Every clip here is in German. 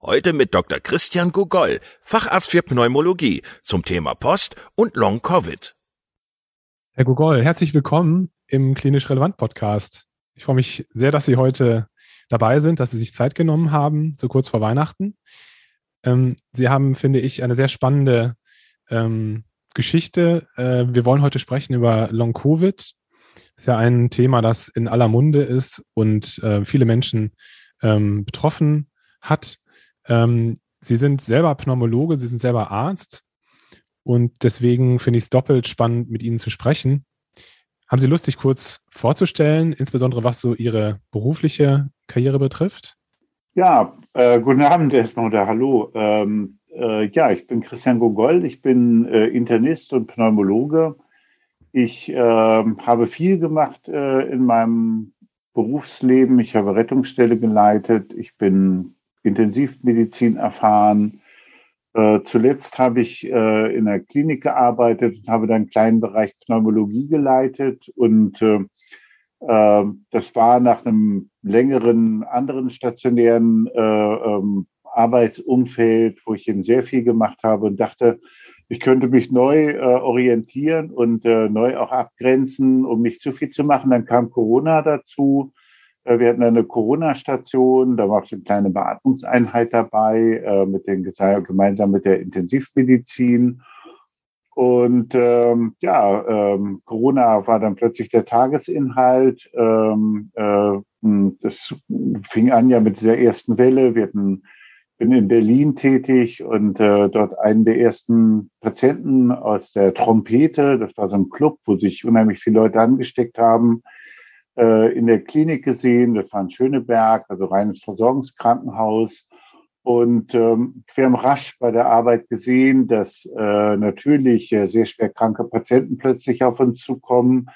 Heute mit Dr. Christian Gogol, Facharzt für Pneumologie, zum Thema Post und Long Covid. Herr Gogol, herzlich willkommen im Klinisch Relevant Podcast. Ich freue mich sehr, dass Sie heute dabei sind, dass Sie sich Zeit genommen haben, so kurz vor Weihnachten. Ähm, Sie haben, finde ich, eine sehr spannende ähm, Geschichte. Äh, wir wollen heute sprechen über Long Covid. Das ist ja ein Thema, das in aller Munde ist und äh, viele Menschen ähm, betroffen hat. Ähm, Sie sind selber Pneumologe, Sie sind selber Arzt und deswegen finde ich es doppelt spannend, mit Ihnen zu sprechen. Haben Sie Lust, sich kurz vorzustellen, insbesondere was so Ihre berufliche Karriere betrifft? Ja, äh, guten Abend erstmal oder hallo. Ähm, äh, ja, ich bin Christian Gogol, ich bin äh, Internist und Pneumologe. Ich ähm, habe viel gemacht äh, in meinem Berufsleben. Ich habe Rettungsstelle geleitet, ich bin Intensivmedizin erfahren, äh, zuletzt habe ich äh, in der Klinik gearbeitet und habe dann einen kleinen Bereich Pneumologie geleitet. Und äh, äh das war nach einem längeren anderen stationären äh, ähm, Arbeitsumfeld, wo ich eben sehr viel gemacht habe und dachte, ich könnte mich neu äh, orientieren und neu auch abgrenzen, um nicht zu viel zu machen. Dann kam Corona dazu. Äh, wir hatten eine Corona-Station, da war auch eine kleine Beatmungseinheit dabei, äh, mit den, gemeinsam mit der Intensivmedizin. Und ähm, ja, ähm, Corona war dann plötzlich der Tagesinhalt. Ähm, äh, das fing an ja mit dieser ersten Welle. Wir hatten, bin in Berlin tätig und äh, dort einen der ersten Patienten aus der Trompete, das war so ein Club, wo sich unheimlich viele Leute angesteckt haben, äh, in der Klinik gesehen. Das war in Schöneberg, also reines Versorgungskrankenhaus. Und ähm, haben rasch bei der Arbeit gesehen, dass äh, natürlich äh, sehr schwer kranke Patienten plötzlich auf uns zukommen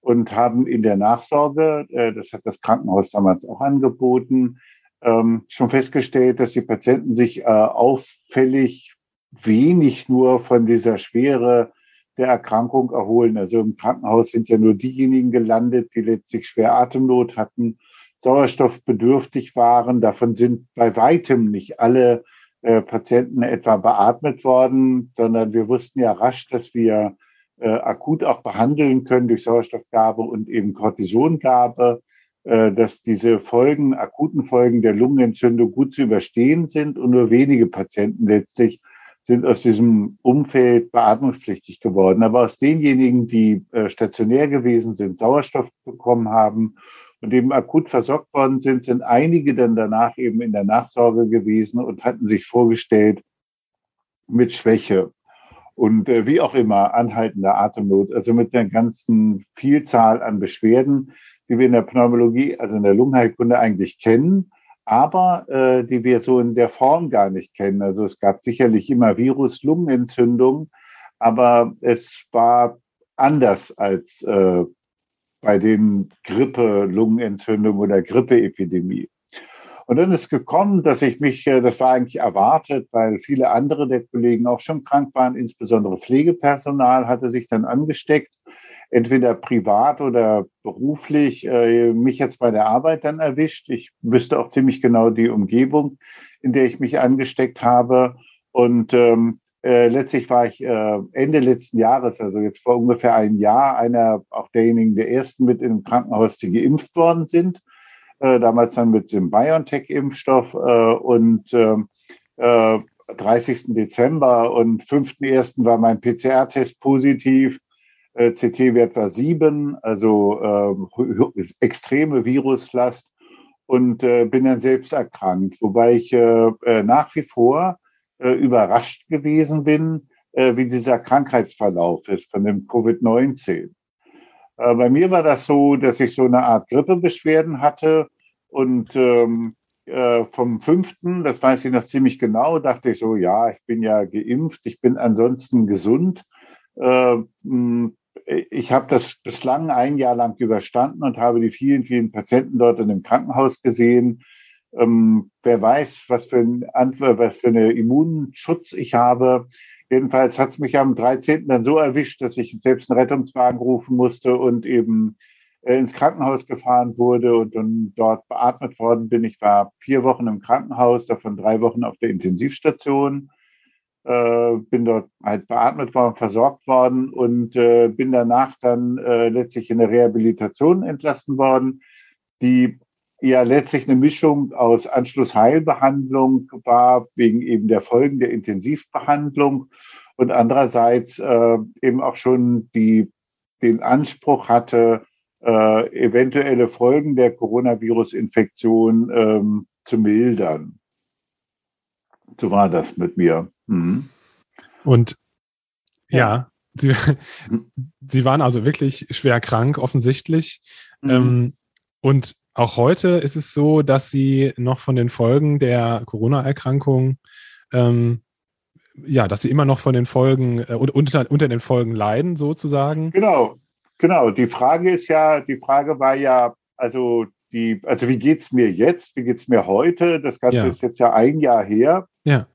und haben in der Nachsorge, äh, das hat das Krankenhaus damals auch angeboten, ähm, schon festgestellt, dass die Patienten sich äh, auffällig wenig nur von dieser Schwere der Erkrankung erholen. Also im Krankenhaus sind ja nur diejenigen gelandet, die letztlich schwer Atemnot hatten, sauerstoffbedürftig waren. Davon sind bei weitem nicht alle äh, Patienten etwa beatmet worden, sondern wir wussten ja rasch, dass wir äh, akut auch behandeln können durch Sauerstoffgabe und eben Cortisongabe, äh, dass diese Folgen, akuten Folgen der Lungenentzündung gut zu überstehen sind und nur wenige Patienten letztlich sind aus diesem Umfeld beatmungspflichtig geworden. Aber aus denjenigen, die äh, stationär gewesen sind, Sauerstoff bekommen haben und eben akut versorgt worden sind, sind einige dann danach eben in der Nachsorge gewesen und hatten sich vorgestellt mit Schwäche und äh, wie auch immer anhaltender Atemnot, also mit der ganzen Vielzahl an Beschwerden, die wir in der Pneumologie, also in der Lungenheilkunde eigentlich kennen aber äh, die wir so in der Form gar nicht kennen. Also es gab sicherlich immer Virus-Lungenentzündung, aber es war anders als äh, bei den Grippe-Lungenentzündungen oder Grippeepidemie. Und dann ist gekommen, dass ich mich, äh, das war eigentlich erwartet, weil viele andere der Kollegen auch schon krank waren, insbesondere Pflegepersonal hatte sich dann angesteckt, entweder privat oder beruflich, äh, mich jetzt bei der Arbeit dann erwischt. Ich wüsste auch ziemlich genau die Umgebung, in der ich mich angesteckt habe. Und ähm, äh, letztlich war ich äh, Ende letzten Jahres, also jetzt vor ungefähr einem Jahr, einer auch derjenigen der ersten mit im Krankenhaus, die geimpft worden sind äh, damals dann mit dem BioNTech-Impfstoff äh, und äh, 30. Dezember und 5.1. war mein PCR-Test positiv. Äh, CT-Wert war 7, also äh, extreme Viruslast und äh, bin dann selbst erkrankt, wobei ich äh, äh nach wie vor äh, überrascht gewesen bin, wie dieser Krankheitsverlauf ist von dem Covid-19. Äh, bei mir war das so, dass ich so eine Art Grippebeschwerden hatte und ähm, äh, vom fünften, das weiß ich noch ziemlich genau, dachte ich so, ja, ich bin ja geimpft, ich bin ansonsten gesund. Ich habe das bislang ein Jahr lang überstanden und habe die vielen, vielen Patienten dort in dem Krankenhaus gesehen. Ähm, wer weiß, was für, ein, was für eine Immunschutz ich habe. Jedenfalls hat es mich am 13. dann so erwischt, dass ich selbst einen Rettungswagen rufen musste und eben äh, ins Krankenhaus gefahren wurde und dann dort beatmet worden bin. Ich war vier Wochen im Krankenhaus, davon drei Wochen auf der Intensivstation. Äh, bin dort halt beatmet worden, versorgt worden und äh, bin danach dann äh, letztlich in der Rehabilitation entlassen worden, die ja letztlich eine Mischung aus Anschlussheilbehandlung war, wegen eben der Folgen der Intensivbehandlung und andererseits äh, eben auch schon die, den Anspruch hatte, äh, eventuelle Folgen der Coronavirus-Infektion ähm, zu mildern. So war das mit mir. Mhm. Und ja, ja Sie. Sie waren also wirklich schwer krank, offensichtlich. Mhm. Ähm, und auch heute ist es so, dass Sie noch von den Folgen der Corona-Erkrankung, ähm, ja, dass Sie immer noch von den Folgen, äh, unter, unter den Folgen leiden, sozusagen. Genau, genau. Die Frage ist ja, die Frage war ja, also die, also wie geht's mir jetzt? Wie geht's mir heute? Das Ganze ja. ist jetzt ja ein Jahr her. Ja.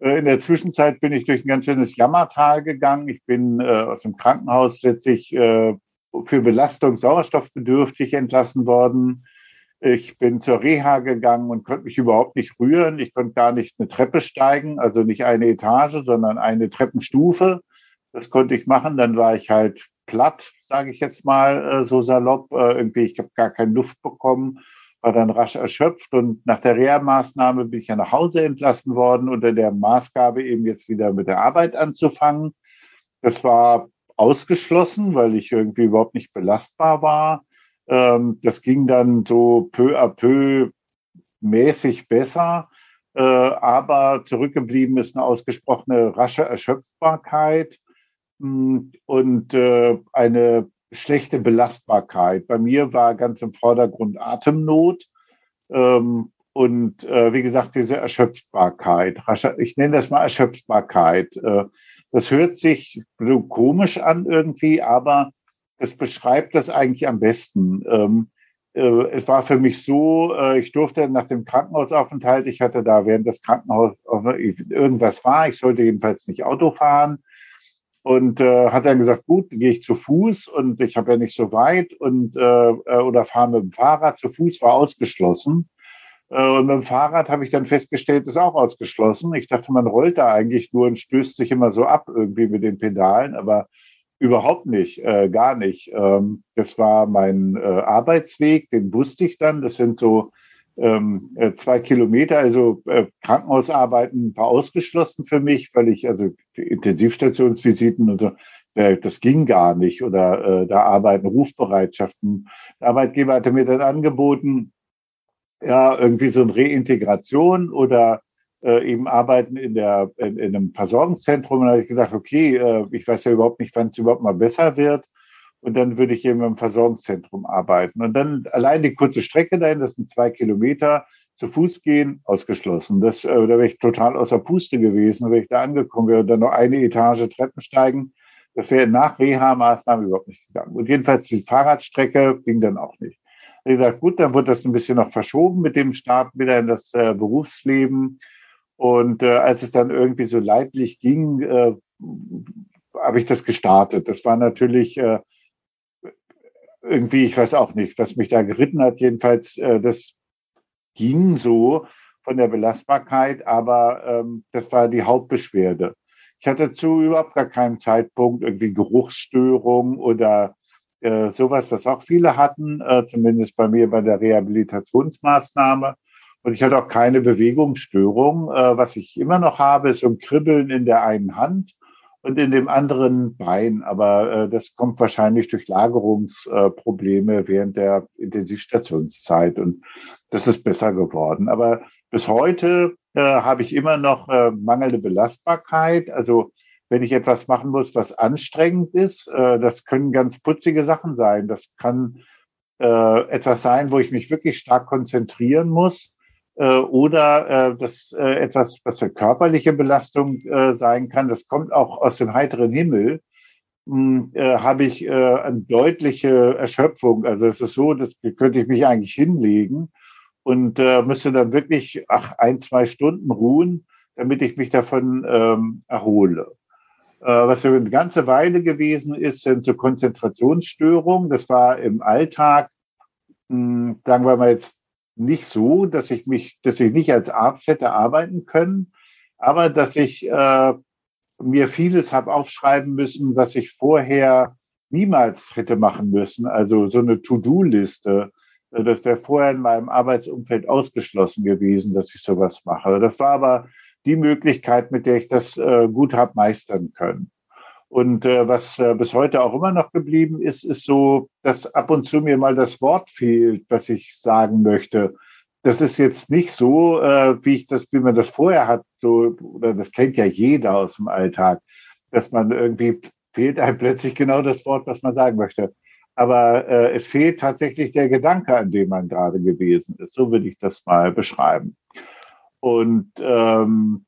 Äh, in der Zwischenzeit bin ich durch ein ganz schönes Jammertal gegangen. Ich bin äh, aus dem Krankenhaus letztlich äh, für Belastung sauerstoffbedürftig entlassen worden. Ich bin zur Reha gegangen und konnte mich überhaupt nicht rühren. Ich konnte gar nicht eine Treppe steigen, also nicht eine Etage, sondern eine Treppenstufe. Das konnte ich machen. Dann war ich halt platt, sage ich jetzt mal äh, so salopp. Äh, irgendwie, ich habe gar keine Luft bekommen, war dann rasch erschöpft und nach der Reha-Maßnahme bin ich ja nach Hause entlassen worden unter der Maßgabe eben jetzt wieder mit der Arbeit anzufangen. Das war ausgeschlossen, weil ich irgendwie überhaupt nicht belastbar war. Ähm, das ging dann so peu à peu mäßig besser, äh, aber zurückgeblieben ist eine ausgesprochene rasche Erschöpfbarkeit hm, und äh, eine schlechte Belastbarkeit. Bei mir war ganz im Vordergrund Atemnot ähm, und äh, wie gesagt diese Erschöpfbarkeit. Ich nenne das mal Erschöpfbarkeit. Äh, das hört sich so komisch an irgendwie, aber es beschreibt das eigentlich am besten. Ähm, äh, es war für mich so, äh, ich durfte nach dem Krankenhausaufenthalt, ich hatte da während des Krankenhaus irgendwas war, ich sollte jedenfalls nicht Auto fahren und äh, hat dann gesagt, gut, gehe ich zu Fuß und ich habe ja nicht so weit und äh, äh oder fahre mit dem Fahrrad. Zu Fuß war ausgeschlossen. Äh, und mit dem Fahrrad habe ich dann festgestellt, ist auch ausgeschlossen. Ich dachte, man rollt da eigentlich nur und stößt sich immer so ab irgendwie mit den Pedalen, aber überhaupt nicht, äh, gar nicht. Ähm, das war mein äh, Arbeitsweg, den wusste ich dann. Das sind so ähm, äh, zwei Kilometer, also äh, Krankenhausarbeiten war ausgeschlossen für mich, weil ich, also Intensivstationsvisiten und so, äh, das ging gar nicht. Oder äh, da arbeiten Rufbereitschaften. Der Arbeitgeber hatte mir dann angeboten, ja, irgendwie so eine Reintegration oder äh, eben arbeiten in, der, in, in einem Versorgungszentrum. Und da habe ich gesagt, okay, äh, ich weiß ja überhaupt nicht, wann es überhaupt mal besser wird. Und dann würde ich eben im Versorgungszentrum arbeiten. Und dann allein die kurze Strecke dahin, das sind zwei Kilometer, zu Fuß gehen, ausgeschlossen. Das, äh, da wäre ich total außer Puste gewesen, wenn ich da angekommen wäre und dann noch eine Etage Treppen steigen. Das wäre nach Reha-Maßnahmen überhaupt nicht gegangen. Und jedenfalls die Fahrradstrecke ging dann auch nicht. Wie gesagt, gut, dann wurde das ein bisschen noch verschoben mit dem Start wieder in das äh, Berufsleben. Und äh, als es dann irgendwie so leidlich ging, äh, habe ich das gestartet. Das war natürlich äh, irgendwie, ich weiß auch nicht, was mich da geritten hat. Jedenfalls, äh, das ging so von der Belastbarkeit, aber ähm, das war die Hauptbeschwerde. Ich hatte zu überhaupt gar keinem Zeitpunkt irgendwie Geruchsstörung oder äh, sowas, was auch viele hatten, äh, zumindest bei mir bei der Rehabilitationsmaßnahme. Und ich hatte auch keine Bewegungsstörung. Äh, was ich immer noch habe, ist so ein Kribbeln in der einen Hand und in dem anderen Bein. Aber äh, das kommt wahrscheinlich durch Lagerungsprobleme während der Intensivstationszeit. Und das ist besser geworden. Aber bis heute äh, habe ich immer noch äh, mangelnde Belastbarkeit. Also wenn ich etwas machen muss, was anstrengend ist, äh, das können ganz putzige Sachen sein. Das kann äh, etwas sein, wo ich mich wirklich stark konzentrieren muss. Äh, oder äh, das äh, etwas, was eine körperliche Belastung äh, sein kann, das kommt auch aus dem heiteren Himmel, hm, äh, habe ich äh, eine deutliche Erschöpfung. Also es ist so, das könnte ich mich eigentlich hinlegen und äh, müsste dann wirklich ach, ein, zwei Stunden ruhen, damit ich mich davon ähm, erhole. Äh, was eine ganze Weile gewesen ist, sind so Konzentrationsstörungen. Das war im Alltag, mh, hm, sagen wir mal jetzt nicht so, dass ich mich, dass ich nicht als Arzt hätte arbeiten können, aber dass ich äh, mir vieles habe aufschreiben müssen, was ich vorher niemals hätte machen müssen. Also so eine To-Do-Liste. Äh, das wäre vorher in meinem Arbeitsumfeld ausgeschlossen gewesen, dass ich sowas mache. Das war aber die Möglichkeit, mit der ich das äh, gut habe meistern können. Und äh, was äh, bis heute auch immer noch geblieben ist, ist so, dass ab und zu mir mal das Wort fehlt, was ich sagen möchte. Das ist jetzt nicht so, äh, wie ich das, wie man das vorher hat, so, oder das kennt ja jeder aus dem Alltag, dass man irgendwie fehlt einem plötzlich genau das Wort, was man sagen möchte. Aber äh, es fehlt tatsächlich der Gedanke, an dem man gerade gewesen ist. So würde ich das mal beschreiben. Und ähm,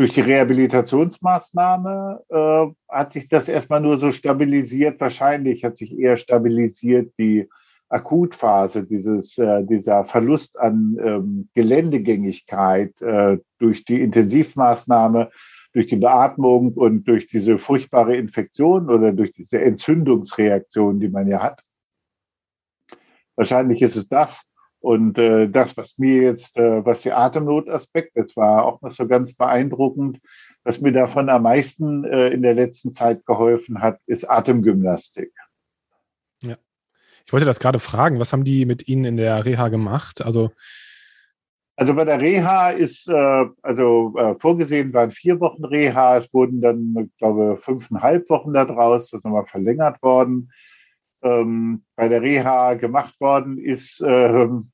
durch die Rehabilitationsmaßnahme äh, hat sich das erstmal nur so stabilisiert. Wahrscheinlich hat sich eher stabilisiert die Akutphase, dieses, äh, dieser Verlust an ähm, Geländegängigkeit äh, durch die Intensivmaßnahme, durch die Beatmung und durch diese furchtbare Infektion oder durch diese Entzündungsreaktion, die man ja hat. Wahrscheinlich ist es das. Und äh, das, was mir jetzt, äh, was der Atemnotaspekt, das war auch noch so ganz beeindruckend, was mir davon am meisten äh, in der letzten Zeit geholfen hat, ist Atemgymnastik. Ja. Ich wollte das gerade fragen, was haben die mit Ihnen in der Reha gemacht? Also, also bei der Reha ist, äh, also äh, vorgesehen waren vier Wochen Reha, es wurden dann, ich glaube, fünfeinhalb Wochen daraus, das ist nochmal verlängert worden ähm, bei der Reha gemacht worden ist. Ähm,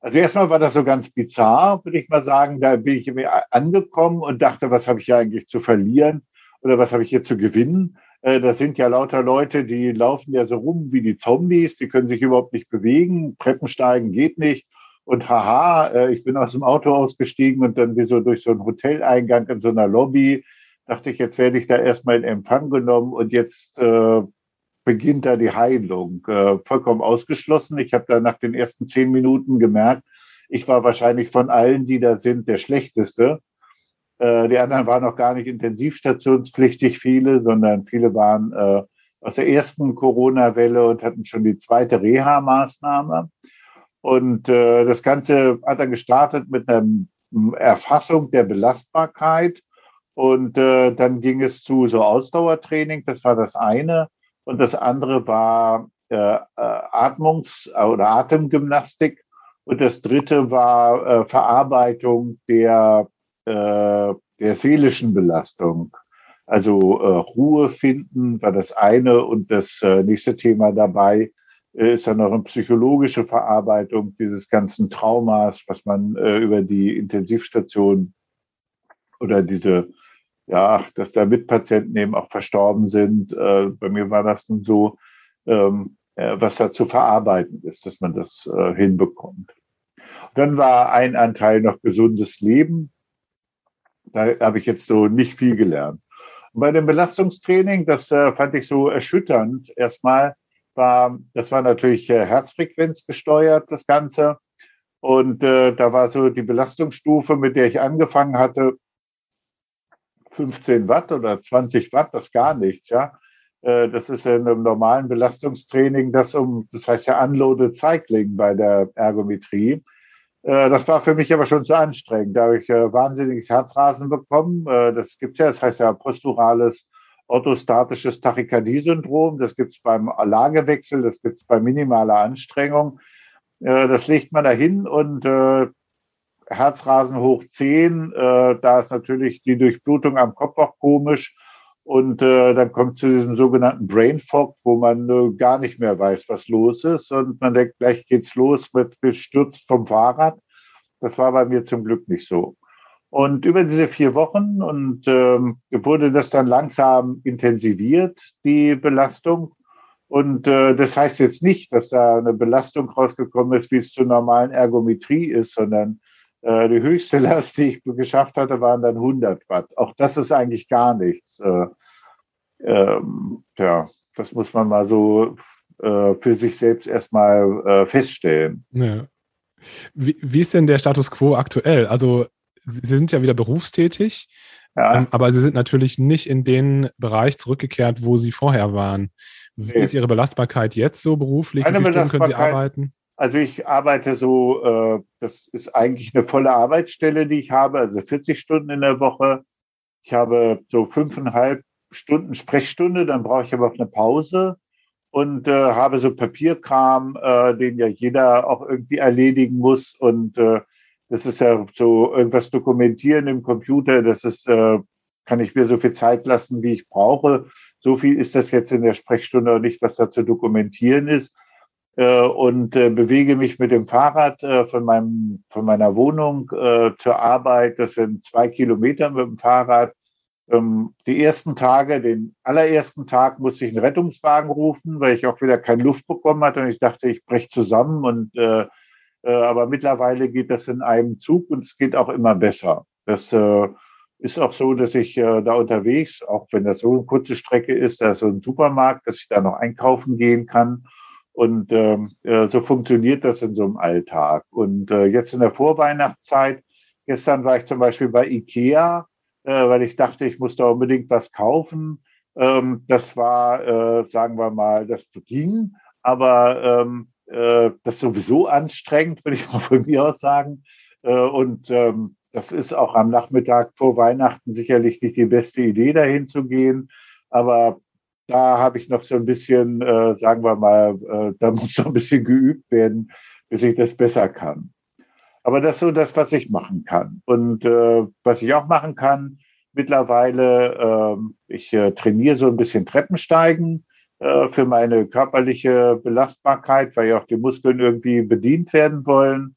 also erstmal war das so ganz bizarr, würde ich mal sagen. Da bin ich angekommen und dachte, was habe ich hier eigentlich zu verlieren oder was habe ich hier zu gewinnen? Äh, das sind ja lauter Leute, die laufen ja so rum wie die Zombies, die können sich überhaupt nicht bewegen, Treppensteigen geht nicht. Und haha, äh, ich bin aus dem Auto ausgestiegen und dann wie so durch so einen Hoteleingang in so einer Lobby dachte ich, jetzt werde ich da erstmal in Empfang genommen und jetzt äh, beginnt da die Heilung. Äh, vollkommen ausgeschlossen. Ich habe da nach den ersten zehn Minuten gemerkt, ich war wahrscheinlich von allen, die da sind, der schlechteste. Äh, die anderen waren noch gar nicht intensivstationspflichtig, viele, sondern viele waren äh, aus der ersten Corona-Welle und hatten schon die zweite Reha-Maßnahme. Und äh, das Ganze hat dann gestartet mit einer Erfassung der Belastbarkeit. Und äh, dann ging es zu so Ausdauertraining, das war das eine und das andere war äh, äh, Atmungs- oder Atemgymnastik und das dritte war äh, Verarbeitung der, äh, der seelischen Belastung. Also äh, Ruhe finden war das eine und das äh, nächste Thema dabei ist dann noch eine psychologische Verarbeitung dieses ganzen Traumas, was man über die Intensivstation oder diese ja, dass da Mitpatienten eben auch verstorben sind. Äh, bei mir war das nun so, ähm, äh, was da zu verarbeiten ist, dass man das äh, hinbekommt. Und dann war ein Anteil noch gesundes Leben. Da habe ich jetzt so nicht viel gelernt. Und bei dem Belastungstraining, das äh, fand ich so erschütternd erstmal, war, das war natürlich äh, Herzfrequenz gesteuert, das Ganze. Und äh, da war so die Belastungsstufe, mit der ich angefangen hatte, 15 Watt oder 20 Watt, das gar nichts, ja. Äh, das ist in einem normalen Belastungstraining, das um, das heißt ja Unloaded Cycling bei der Ergometrie. Äh, das war für mich aber schon zu anstrengend. Da habe ich äh, wahnsinniges Herzrasen bekommen. Das gibt ja, das heißt ja posturales orthostatisches Tachykardie-Syndrom. Das gibt es beim Lagewechsel, das gibt es bei minimaler Anstrengung. Das legt man dahin und Herzrasen hoch 10, da ist natürlich die Durchblutung am Kopf auch komisch. Und äh, dann kommt zu diesem sogenannten Brain Fog, wo man äh, gar nicht mehr weiß, was los ist. Und man denkt, gleich geht's los mit gestürzt vom Fahrrad. Das war bei mir zum Glück nicht so. Und über diese vier Wochen und ähm, wurde das dann langsam intensiviert, die Belastung. Und äh, das heißt jetzt nicht, dass da eine Belastung rausgekommen ist, wie es zur normalen Ergometrie ist, sondern äh, die höchste Last, die ich geschafft hatte, waren dann 100 Watt. Auch das ist eigentlich gar nichts. Äh, ähm, ja, das muss man mal so äh, für sich selbst erstmal äh, feststellen. Ja. Wie, wie ist denn der Status quo aktuell? Also Sie sind ja wieder berufstätig, ja. ähm, aber Sie sind natürlich nicht in den Bereich zurückgekehrt, wo Sie vorher waren. Wie nee. ist Ihre Belastbarkeit jetzt so beruflich? Wie viele Stunden können Sie arbeiten? Also ich arbeite so, äh, das ist eigentlich eine volle Arbeitsstelle, die ich habe, also 40 Stunden in der Woche. Ich habe so fünfeinhalb Stunden Sprechstunde, dann brauche ich aber auch eine Pause und äh, habe so Papierkram, äh, den ja jeder auch irgendwie erledigen muss. Und äh, das ist ja so irgendwas dokumentieren im Computer, das ist, äh, kann ich mir so viel Zeit lassen, wie ich brauche. So viel ist das jetzt in der Sprechstunde auch nicht, was da zu dokumentieren ist. Äh, und äh, bewege mich mit dem Fahrrad äh, von, meinem, von meiner Wohnung zur Arbeit. Das sind zwei Kilometer mit dem Fahrrad ähm, die ersten Tage, den allerersten Tag musste ich einen Rettungswagen rufen, weil ich auch wieder keine Luft bekommen hatte und ich dachte, ich breche zusammen und äh, aber mittlerweile geht das in einem Zug und es geht auch immer besser. Das äh, ist auch so, dass ich äh, da unterwegs, auch wenn das so eine kurze Strecke ist, da ist so ein Supermarkt, dass ich da noch einkaufen gehen kann. Und ähm, äh, so funktioniert das in so einem Alltag. Und äh, jetzt in der Vorweihnachtszeit, gestern war ich zum Beispiel bei Ikea äh, weil ich dachte, ich muss da unbedingt was kaufen. Ähm, das war, äh, sagen wir mal, das ging, aber ähm, äh, das ist sowieso anstrengend, würde ich mal von mir aus sagen. Äh, und ähm, das ist auch am Nachmittag vor Weihnachten sicherlich nicht die beste Idee, dahin zu gehen. Aber da habe ich noch so ein bisschen, äh, sagen wir mal, äh, da muss noch ein bisschen geübt werden, bis ich das besser kann. Aber das ist so das, was ich machen kann. Und äh, was ich auch machen kann, mittlerweile, äh, ich äh, trainiere so ein bisschen Treppensteigen äh, für meine körperliche Belastbarkeit, weil ja auch die Muskeln irgendwie bedient werden wollen.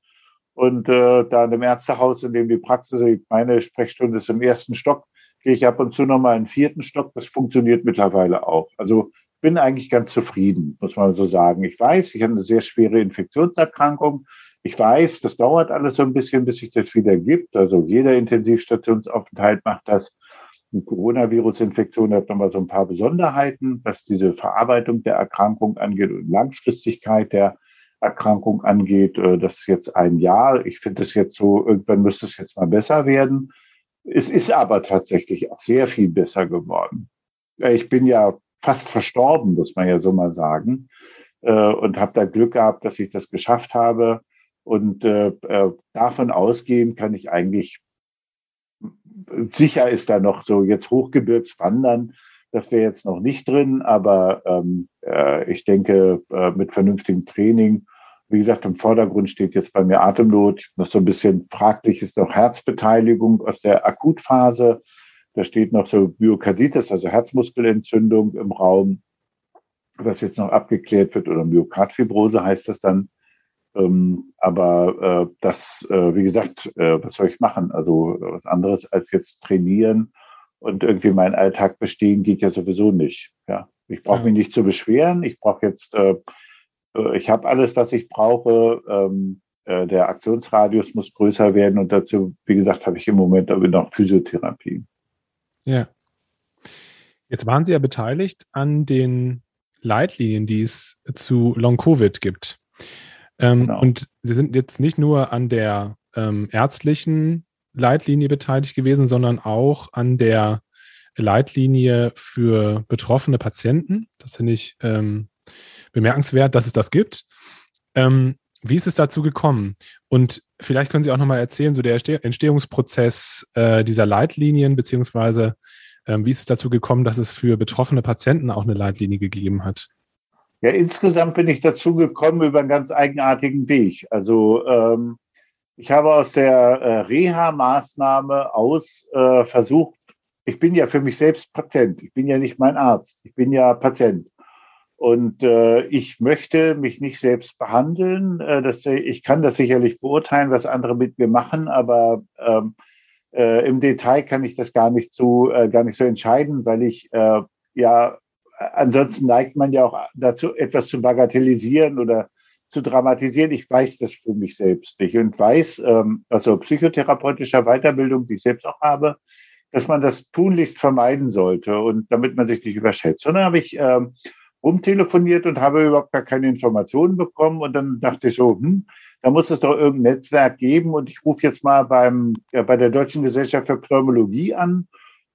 Und äh, da in dem Ärztehaus, in dem die Praxis, meine Sprechstunde ist im ersten Stock, gehe ich ab und zu nochmal in den vierten Stock. Das funktioniert mittlerweile auch. Also bin eigentlich ganz zufrieden, muss man so sagen. Ich weiß, ich habe eine sehr schwere Infektionserkrankung. Ich weiß, das dauert alles so ein bisschen, bis sich das wieder gibt. Also jeder Intensivstationsaufenthalt macht das. Eine Coronavirus-Infektion hat nochmal so ein paar Besonderheiten, was diese Verarbeitung der Erkrankung angeht und Langfristigkeit der Erkrankung angeht. Äh, das ist jetzt ein Jahr. Ich finde es jetzt so, irgendwann müsste es jetzt mal besser werden. Es ist aber tatsächlich auch sehr viel besser geworden. Ich bin ja fast verstorben, muss man ja so mal sagen, äh, und habe da Glück gehabt, dass ich das geschafft habe, und äh, äh, davon ausgehen kann ich eigentlich, sicher ist da noch so jetzt Hochgebirgswandern, das wäre jetzt noch nicht drin, aber ähm, äh, ich denke, mit vernünftigem Training, wie gesagt, im Vordergrund steht jetzt bei mir Atemnot, noch so ein bisschen fraglich ist noch Herzbeteiligung aus der Akutphase. Da steht noch so Myokarditis, also Herzmuskelentzündung im Raum, was jetzt noch abgeklärt wird, oder Myokardfibrose heißt das dann. Ähm, aber äh, das, äh, wie gesagt, äh, was soll ich machen? Also was anderes als jetzt trainieren und irgendwie meinen Alltag bestehen geht ja sowieso nicht. Ja, ich brauche mich nicht zu beschweren. Ich brauche jetzt, äh, äh ich habe alles, was ich brauche. Ähm, äh, der Aktionsradius muss größer werden und dazu, wie gesagt, habe ich im Moment aber noch Physiotherapie. Ja. Jetzt waren Sie ja beteiligt an den Leitlinien, die es zu Long-Covid gibt. Ähm, genau. Und Sie sind jetzt nicht nur an der ähm, ärztlichen Leitlinie beteiligt gewesen, sondern auch an der Leitlinie für betroffene Patienten. Das finde ich ähm, bemerkenswert, dass es das gibt. Ähm, wie ist es dazu gekommen? Und vielleicht können Sie auch nochmal erzählen, so der Entstehungsprozess äh, dieser Leitlinien, beziehungsweise ähm, wie ist es dazu gekommen, dass es für betroffene Patienten auch eine Leitlinie gegeben hat? Ja, insgesamt bin ich dazu gekommen über einen ganz eigenartigen Weg. Also ähm, ich habe aus der äh, Reha-Maßnahme aus äh, versucht, ich bin ja für mich selbst Patient, ich bin ja nicht mein Arzt, ich bin ja Patient. Und äh, ich möchte mich nicht selbst behandeln. Äh, das, ich kann das sicherlich beurteilen, was andere mit mir machen, aber ähm, äh, im Detail kann ich das gar nicht so, äh, gar nicht so entscheiden, weil ich äh, ja ansonsten neigt man ja auch dazu, etwas zu bagatellisieren oder zu dramatisieren. Ich weiß das für mich selbst nicht und weiß, ähm, also psychotherapeutischer Weiterbildung, die ich selbst auch habe, dass man das tunlichst vermeiden sollte und damit man sich nicht überschätzt. Und dann habe ich ähm, rumtelefoniert und habe überhaupt gar keine Informationen bekommen und dann dachte ich so, hm, da muss es doch irgendein Netzwerk geben und ich rufe jetzt mal beim, ja, bei der Deutschen Gesellschaft für Pneumologie an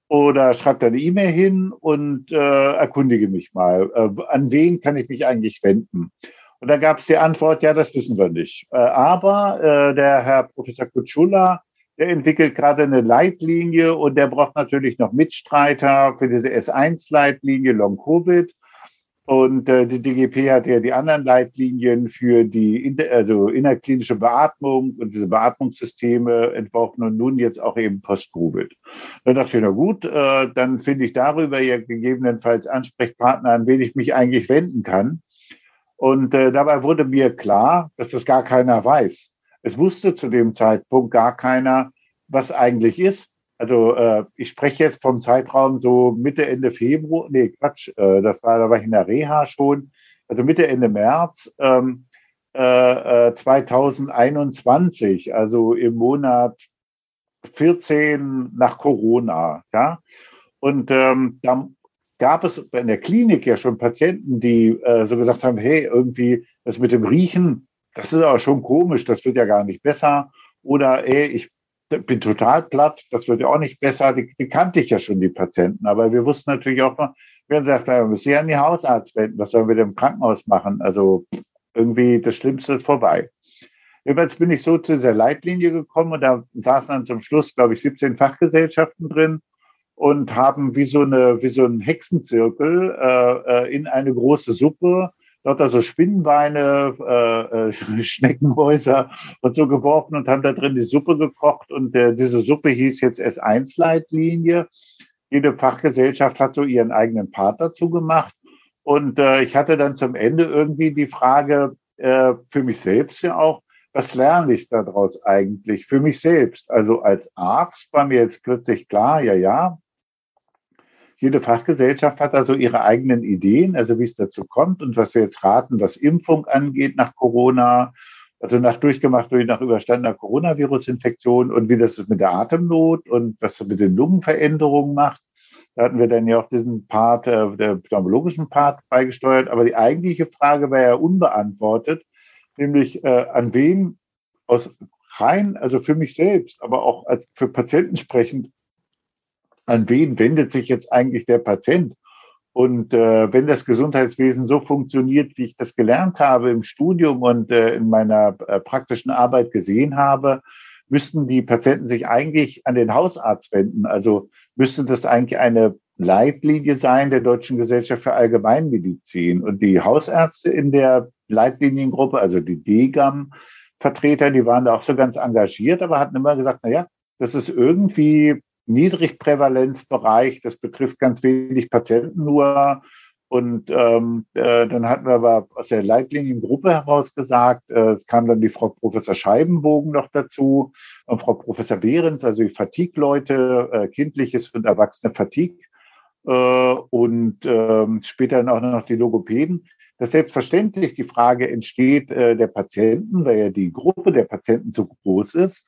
oder schreibe da eine E-Mail hin und äh, erkundige mich mal, äh, an wen kann ich mich eigentlich wenden? Und da gab es die Antwort, ja, das wissen wir nicht. Äh, aber äh, der Herr Professor Kutschula, der entwickelt gerade eine Leitlinie und der braucht natürlich noch Mitstreiter für diese S1-Leitlinie Long Covid. Und äh, die DGP hat ja die anderen Leitlinien für die also innerklinische Beatmung und diese Beatmungssysteme entworfen und nun jetzt auch eben Post-Covid. Da dachte ich, na gut, äh, dann finde ich darüber ja gegebenenfalls Ansprechpartner, an wen ich mich eigentlich wenden kann. Und äh, dabei wurde mir klar, dass das gar keiner weiß. Es wusste zu dem Zeitpunkt gar keiner, was eigentlich ist. Also äh, ich spreche jetzt vom Zeitraum so Mitte, Ende Februar, nee, Quatsch, äh, das war, da war ich in der Reha schon, also Mitte, Ende März ähm, äh, 2021, äh, also im Monat 14 nach Corona, ja. Und ähm, da gab es in der Klinik ja schon Patienten, die äh, so gesagt haben, hey, irgendwie das mit dem Riechen, das ist aber schon komisch, das wird ja gar nicht besser. Oder ey, ich bin total platt, das wird ja auch nicht besser. Die, die kannte ich ja schon, die Patienten. Aber wir wussten natürlich auch noch, wir haben gesagt, wir müssen ja an die Hausarzt wenden, was sollen wir denn im Krankenhaus machen? Also irgendwie das Schlimmste ist vorbei. Jedenfalls bin ich so zu dieser Leitlinie gekommen und da saßen dann zum Schluss, glaube ich, 17 Fachgesellschaften drin und haben wie so eine wie so ein Hexenzirkel äh, äh in eine große Suppe dort also Spinnenbeine, äh, äh, Schneckenhäuser und so geworfen und haben da drin die Suppe gekocht und äh, diese Suppe hieß jetzt S1-Leitlinie. Jede Fachgesellschaft hat so ihren eigenen Part dazu gemacht und äh, ich hatte dann zum Ende irgendwie die Frage äh, für mich selbst ja auch, was lerne ich daraus eigentlich für mich selbst? Also als Arzt war mir jetzt plötzlich klar, ja, ja, jede Fachgesellschaft hat also ihre eigenen Ideen, also wie es dazu kommt und was wir jetzt raten, was Impfung angeht nach Corona, also nach durchgemacht durch nach überstandener Coronavirus-Infektion und wie das ist mit der Atemnot und was mit den Lungenveränderungen macht. Da hatten wir dann ja auch diesen Part, äh, der pneumologischen Part beigesteuert. Aber die eigentliche Frage war ja unbeantwortet, nämlich äh, an wen aus rein, also für mich selbst, aber auch für Patienten sprechend, an wen wendet sich jetzt eigentlich der Patient? Und äh, wenn das Gesundheitswesen so funktioniert, wie ich das gelernt habe im Studium und äh, in meiner äh, praktischen Arbeit gesehen habe, müssten die Patienten sich eigentlich an den Hausarzt wenden. Also müsste das eigentlich eine Leitlinie sein der Deutschen Gesellschaft für Allgemeinmedizin. Und die Hausärzte in der Leitliniengruppe, also die DGAM-Vertreter, die waren da auch so ganz engagiert, aber hatten immer gesagt, na ja, das ist irgendwie Niedrigprävalenzbereich. Das betrifft ganz wenig Patienten nur. Und ähm, äh, dann hatten wir aber aus der Leitliniengruppe heraus gesagt, äh, es kam dann die Frau Professor Scheibenbogen noch dazu und Frau Professor Behrens, also die Fatigue-Leute, äh, kindliches und erwachsene Fatigue äh, und äh, später dann auch noch die Logopäden, dass selbstverständlich die Frage entsteht äh, der Patienten, weil ja die Gruppe der Patienten so groß ist,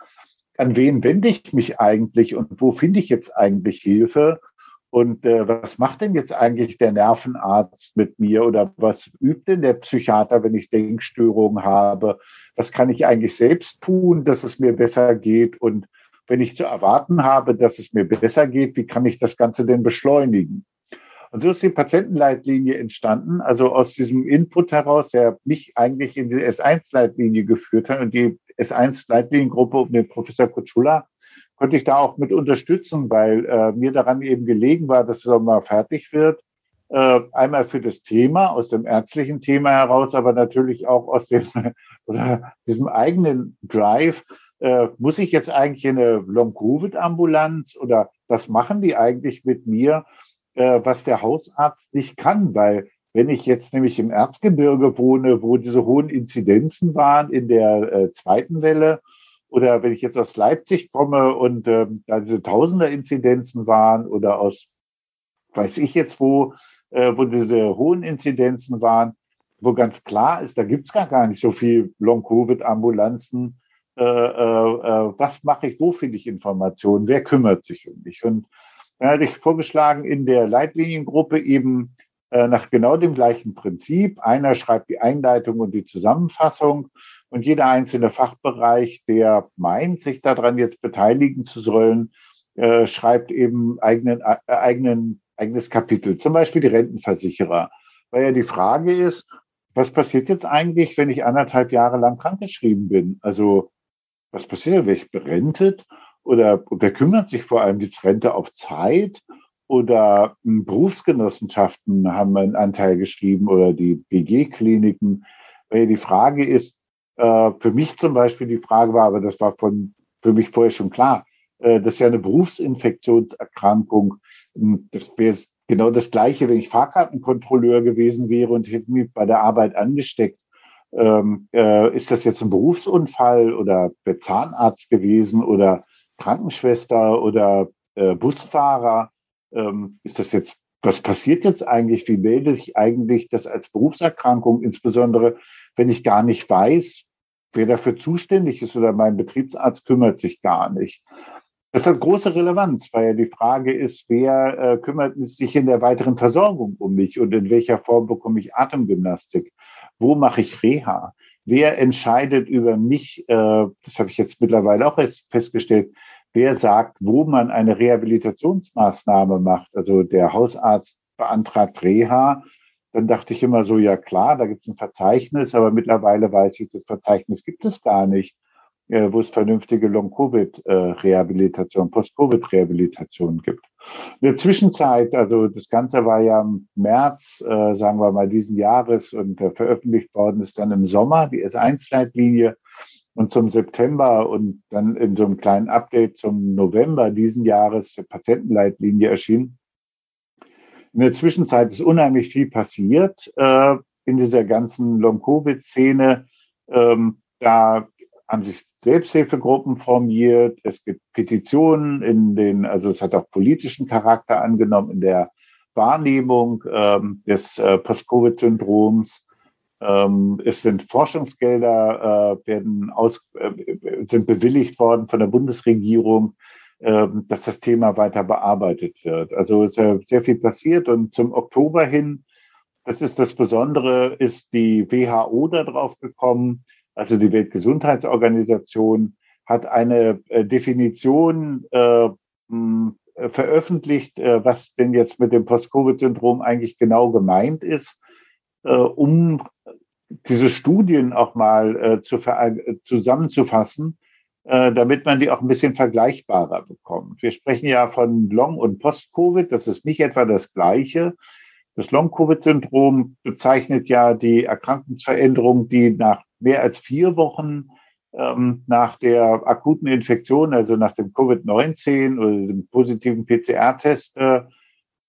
an wen wende ich mich eigentlich und wo finde ich jetzt eigentlich Hilfe? Und äh, was macht denn jetzt eigentlich der Nervenarzt mit mir oder was übt denn der Psychiater, wenn ich Denkstörungen habe? Was kann ich eigentlich selbst tun, dass es mir besser geht? Und wenn ich zu erwarten habe, dass es mir besser geht, wie kann ich das Ganze denn beschleunigen? Und so ist die Patientenleitlinie entstanden, also aus diesem Input heraus, der mich eigentlich in die S1-Leitlinie geführt hat und die S1-Leitliniengruppe um den Professor Kutschula konnte ich da auch mit unterstützen, weil äh, mir daran eben gelegen war, dass es auch mal fertig wird. Äh, einmal für das Thema, aus dem ärztlichen Thema heraus, aber natürlich auch aus dem oder diesem eigenen Drive. Äh, muss ich jetzt eigentlich in eine Long-Covid-Ambulanz oder was machen die eigentlich mit mir? äh, was der Hausarzt nicht kann, weil wenn ich jetzt nämlich im Erzgebirge wohne, wo diese hohen Inzidenzen waren in der äh, zweiten Welle, oder wenn ich jetzt aus Leipzig komme und ähm, da diese Tausender-Inzidenzen waren oder aus, weiß ich jetzt wo, äh, wo diese hohen Inzidenzen waren, wo ganz klar ist, da gibt's gar, gar nicht so viel Long-Covid-Ambulanzen. Äh, äh, äh, was mache ich, wo finde ich Informationen, wer kümmert sich um mich? Und dann hatte ich vorgeschlagen, in der Leitliniengruppe eben äh, nach genau dem gleichen Prinzip. Einer schreibt die Einleitung und die Zusammenfassung und jeder einzelne Fachbereich, der meint, sich daran jetzt beteiligen zu sollen, äh, schreibt eben eigenen, äh, eigenen, eigenes Kapitel, zum Beispiel die Rentenversicherer. Weil ja die Frage ist, was passiert jetzt eigentlich, wenn ich anderthalb Jahre lang krankgeschrieben bin? Also was passiert, werde ich berentet? oder wer kümmert sich vor allem die Rente auf Zeit? Oder hm, Berufsgenossenschaften haben einen Anteil geschrieben oder die BG-Kliniken. Die Frage ist, äh, für mich zum Beispiel die Frage war, aber das war von, für mich vorher schon klar, äh, das ist ja eine Berufsinfektionserkrankung. Hm, das wäre genau das Gleiche, wenn ich Fahrkartenkontrolleur gewesen wäre und hätte mich bei der Arbeit angesteckt. Ähm, äh, ist das jetzt ein Berufsunfall oder Zahnarzt gewesen oder Krankenschwester oder äh, Busfahrer, ähm, ist das jetzt, was passiert jetzt eigentlich? Wie melde ich eigentlich das als Berufserkrankung, insbesondere wenn ich gar nicht weiß, wer dafür zuständig ist oder mein Betriebsarzt kümmert sich gar nicht. Das hat große Relevanz, weil ja die Frage ist, wer äh, kümmert sich in der weiteren Versorgung um mich und in welcher Form bekomme ich Atemgymnastik? Wo mache ich Reha? Wer entscheidet über mich? Äh, das habe ich jetzt mittlerweile auch erst festgestellt wer sagt, wo man eine Rehabilitationsmaßnahme macht. Also der Hausarzt beantragt Reha. Dann dachte ich immer so, ja klar, da gibt es ein Verzeichnis, aber mittlerweile weiß ich, das Verzeichnis gibt es gar nicht, äh, wo es vernünftige Long-Covid-Rehabilitation, Post-Covid-Rehabilitation gibt. In der Zwischenzeit, also das Ganze war ja im März, äh, sagen wir mal, diesen Jahres und äh, veröffentlicht worden ist dann im Sommer die S1-Leitlinie und zum September und dann in so einem kleinen Update zum November diesen Jahres der Patientenleitlinie erschienen. In der Zwischenzeit ist unheimlich viel passiert äh, in dieser ganzen Long-Covid-Szene. Ähm, da haben sich Selbsthilfegruppen formiert. Es gibt Petitionen in den, also es hat auch politischen Charakter angenommen in der Wahrnehmung ähm, des äh, Post-Covid-Syndroms. Ähm, es sind Forschungsgelder, äh, werden aus, äh, sind bewilligt worden von der Bundesregierung, äh, dass das Thema weiter bearbeitet wird. Also ist ja sehr viel passiert und zum Oktober hin, das ist das Besondere, ist die WHO darauf gekommen, also die Weltgesundheitsorganisation hat eine äh, Definition äh, mh, veröffentlicht, äh, was denn jetzt mit dem Post-Covid-Syndrom eigentlich genau gemeint ist äh, um diese Studien auch mal äh, zu äh, zusammenzufassen, äh, damit man die auch ein bisschen vergleichbarer bekommt. Wir sprechen ja von Long- und Post-Covid, das ist nicht etwa das Gleiche. Das Long-Covid-Syndrom bezeichnet ja die Erkrankungsveränderung, die nach mehr als vier Wochen ähm, nach der akuten Infektion, also nach dem Covid-19 oder diesem positiven PCR-Test äh,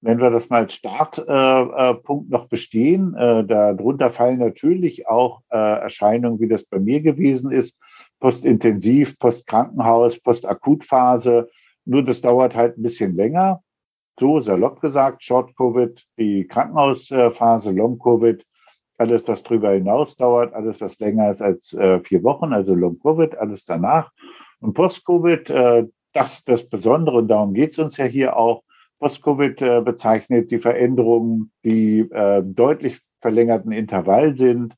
nennen wir das mal als Startpunkt äh, noch bestehen. Äh, darunter fallen natürlich auch äh, Erscheinungen, wie das bei mir gewesen ist, postintensiv, postkrankenhaus, postakutphase. Nur das dauert halt ein bisschen länger. So salopp gesagt, Short-Covid, die Krankenhausphase, Long-Covid, alles, was drüber hinaus dauert, alles, was länger ist als äh, vier Wochen, also Long-Covid, alles danach. Und Post-Covid, äh, das das Besondere, und darum geht es uns ja hier auch, Post-Covid äh, bezeichnet, die Veränderungen, die äh, deutlich verlängerten Intervall sind,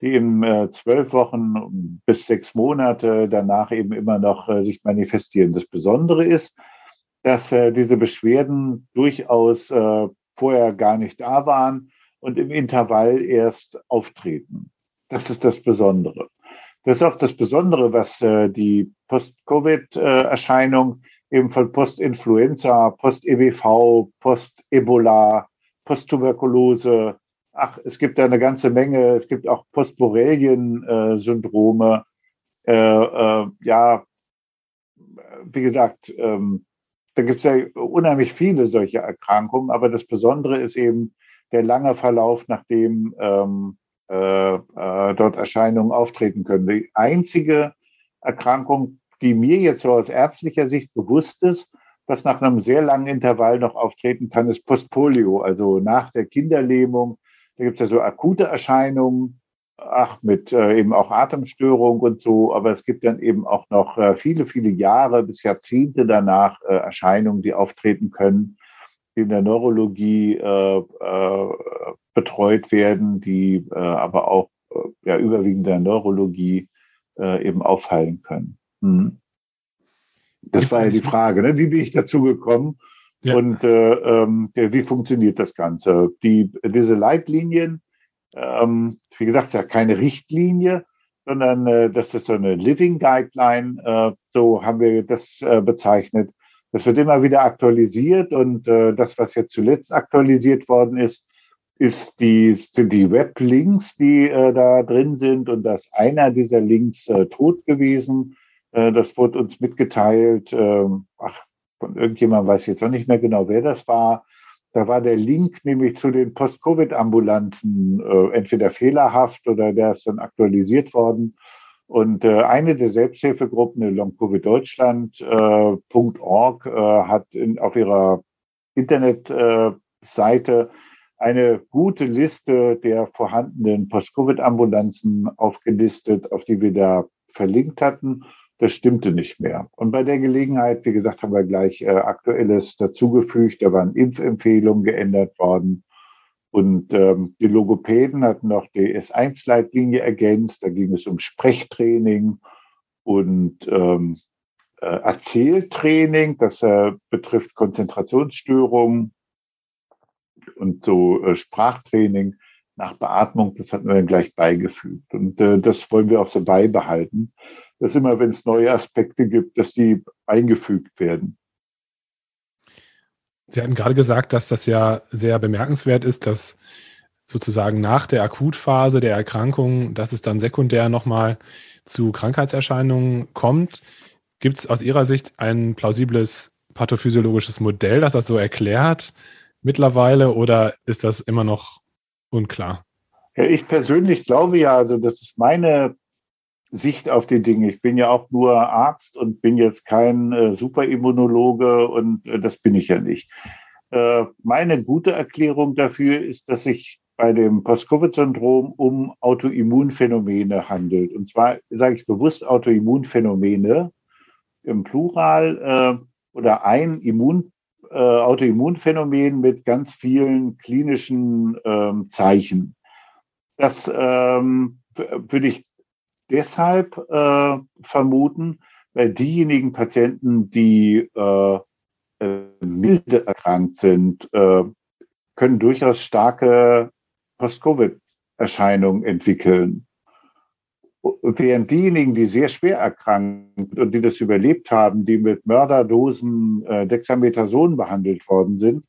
die in äh, zwölf Wochen bis sechs Monate danach eben immer noch sich manifestieren. Das Besondere ist, dass diese Beschwerden durchaus vorher gar nicht da waren und im Intervall erst auftreten. Das ist das Besondere. Das ist auch das Besondere, was die Post-Covid-Erscheinung eben von Post-Influenza, Post-EBV, Post-Ebola, Post-Tuberkulose, ach, es gibt da eine ganze Menge, es gibt auch Post-Borrelien-Syndrome, äh, äh, ja, wie gesagt, ähm, da gibt es ja unheimlich viele solche Erkrankungen, aber das Besondere ist eben der lange Verlauf, nachdem ähm, äh, äh, dort Erscheinungen auftreten können. Die einzige Erkrankung, die mir jetzt so aus ärztlicher Sicht bewusst ist, was nach einem sehr langen Intervall noch auftreten kann, ist Postpolio, also nach der Kinderlähmung. Da gibt es ja so akute Erscheinungen, ach, mit äh, eben auch Atemstörung und so, aber es gibt dann eben auch noch äh, viele, viele Jahre bis Jahrzehnte danach äh, Erscheinungen, die auftreten können, die in der Neurologie äh, äh, betreut werden, die äh, aber auch ja, überwiegend der Neurologie eben auffallen können. Mhm. Das war ja die Frage, ne? wie bin ich dazu gekommen ja. und äh, ähm, wie funktioniert das Ganze? Die, diese Leitlinien, ähm, wie gesagt, ist ja keine Richtlinie, sondern äh, das ist so eine Living Guideline, äh, so haben wir das äh, bezeichnet. Das wird immer wieder aktualisiert und äh, das, was jetzt zuletzt aktualisiert worden ist, ist die, sind die Weblinks, die äh, da drin sind und dass einer dieser Links tot gewesen. Äh, das wurde uns mitgeteilt. Äh, ach, von irgendjemandem weiß ich jetzt noch nicht mehr genau, wer das war. Da war der Link nämlich zu den Post-Covid-Ambulanzen äh, entweder fehlerhaft oder der ist dann aktualisiert worden. Und äh, eine der Selbsthilfegruppen, Long Covid Deutschland.org, äh, hat auf ihrer Internetseite eine gute Liste der vorhandenen Post-Covid-Ambulanzen aufgelistet, auf die wir da verlinkt hatten. Das stimmte nicht mehr. Und bei der Gelegenheit, wie gesagt, haben wir gleich äh, Aktuelles dazugefügt. Da waren Impfempfehlungen geändert worden. Und ähm, die Logopäden hatten noch die S1-Leitlinie ergänzt. Da ging es um Sprechtraining und ähm, äh, Erzähltraining. Das äh, betrifft Konzentrationsstörungen und so äh, Sprachtraining nach Beatmung. Das hatten wir dann gleich beigefügt. Und äh, das wollen wir auch so beibehalten dass immer, wenn es neue Aspekte gibt, dass die eingefügt werden. Sie hatten gerade gesagt, dass das ja sehr bemerkenswert ist, dass sozusagen nach der Akutphase der Erkrankung, dass es dann sekundär nochmal zu Krankheitserscheinungen kommt. Gibt es aus Ihrer Sicht ein plausibles pathophysiologisches Modell, das das so erklärt mittlerweile oder ist das immer noch unklar? Ja, ich persönlich glaube ja, also das ist meine Sicht auf die Dinge. Ich bin ja auch nur Arzt und bin jetzt kein äh, Superimmunologe und äh, das bin ich ja nicht. Äh, meine gute Erklärung dafür ist, dass sich bei dem Post-Covid-Syndrom um Autoimmunphänomene handelt. Und zwar sage ich bewusst Autoimmunphänomene im Plural äh, oder ein Immun, äh, Autoimmunphänomen mit ganz vielen klinischen ähm, Zeichen. Das ähm, würde ich deshalb äh, vermuten, weil diejenigen Patienten, die äh, äh, milde erkrankt sind, äh, können durchaus starke Post-Covid-Erscheinungen entwickeln. Während diejenigen, die sehr schwer erkrankt und die das überlebt haben, die mit Mörderdosen äh, Dexamethason behandelt worden sind,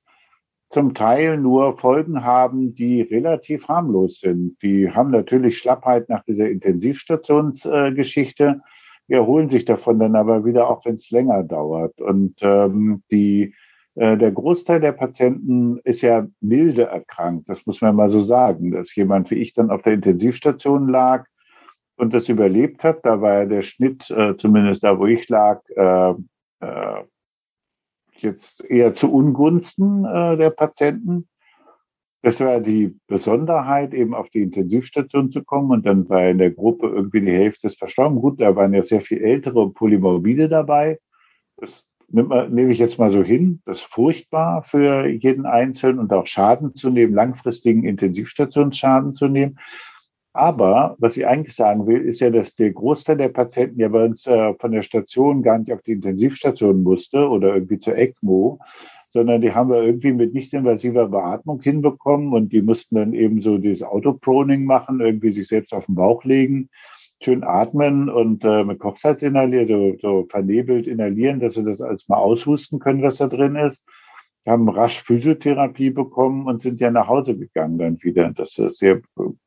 zum Teil nur Folgen haben, die relativ harmlos sind. Die haben natürlich Schlappheit nach dieser Intensivstationsgeschichte, äh, erholen sich davon dann aber wieder, auch wenn es länger dauert. Und ähm, die, äh, der Großteil der Patienten ist ja milde erkrankt, das muss man mal so sagen, dass jemand wie ich dann auf der Intensivstation lag und das überlebt hat. Da war ja der Schnitt, äh, zumindest da, wo ich lag, äh, äh, jetzt eher zu Ungunsten äh, der Patienten. Das war die Besonderheit, eben auf die Intensivstation zu kommen und dann war in der Gruppe irgendwie die Hälfte verstorben. Gut, da waren ja sehr viel ältere Polymorbide dabei. Das nehme ich jetzt mal so hin, das ist furchtbar für jeden Einzelnen und auch Schaden zu nehmen, langfristigen Intensivstationsschaden zu nehmen. Aber was ich eigentlich sagen will, ist ja, dass der Großteil der Patienten ja bei uns äh, von der Station gar nicht auf die Intensivstation musste oder irgendwie zur ECMO, sondern die haben wir irgendwie mit nicht-invasiver Beatmung hinbekommen und die mussten dann eben so dieses Autoproning machen, irgendwie sich selbst auf den Bauch legen schön atmen und äh, mit Kochsalz inhalieren, so, so vernebelt inhalieren, dass sie das alles mal aushusten können, was da drin ist. Haben rasch Physiotherapie bekommen und sind ja nach Hause gegangen dann wieder. Das ist sehr,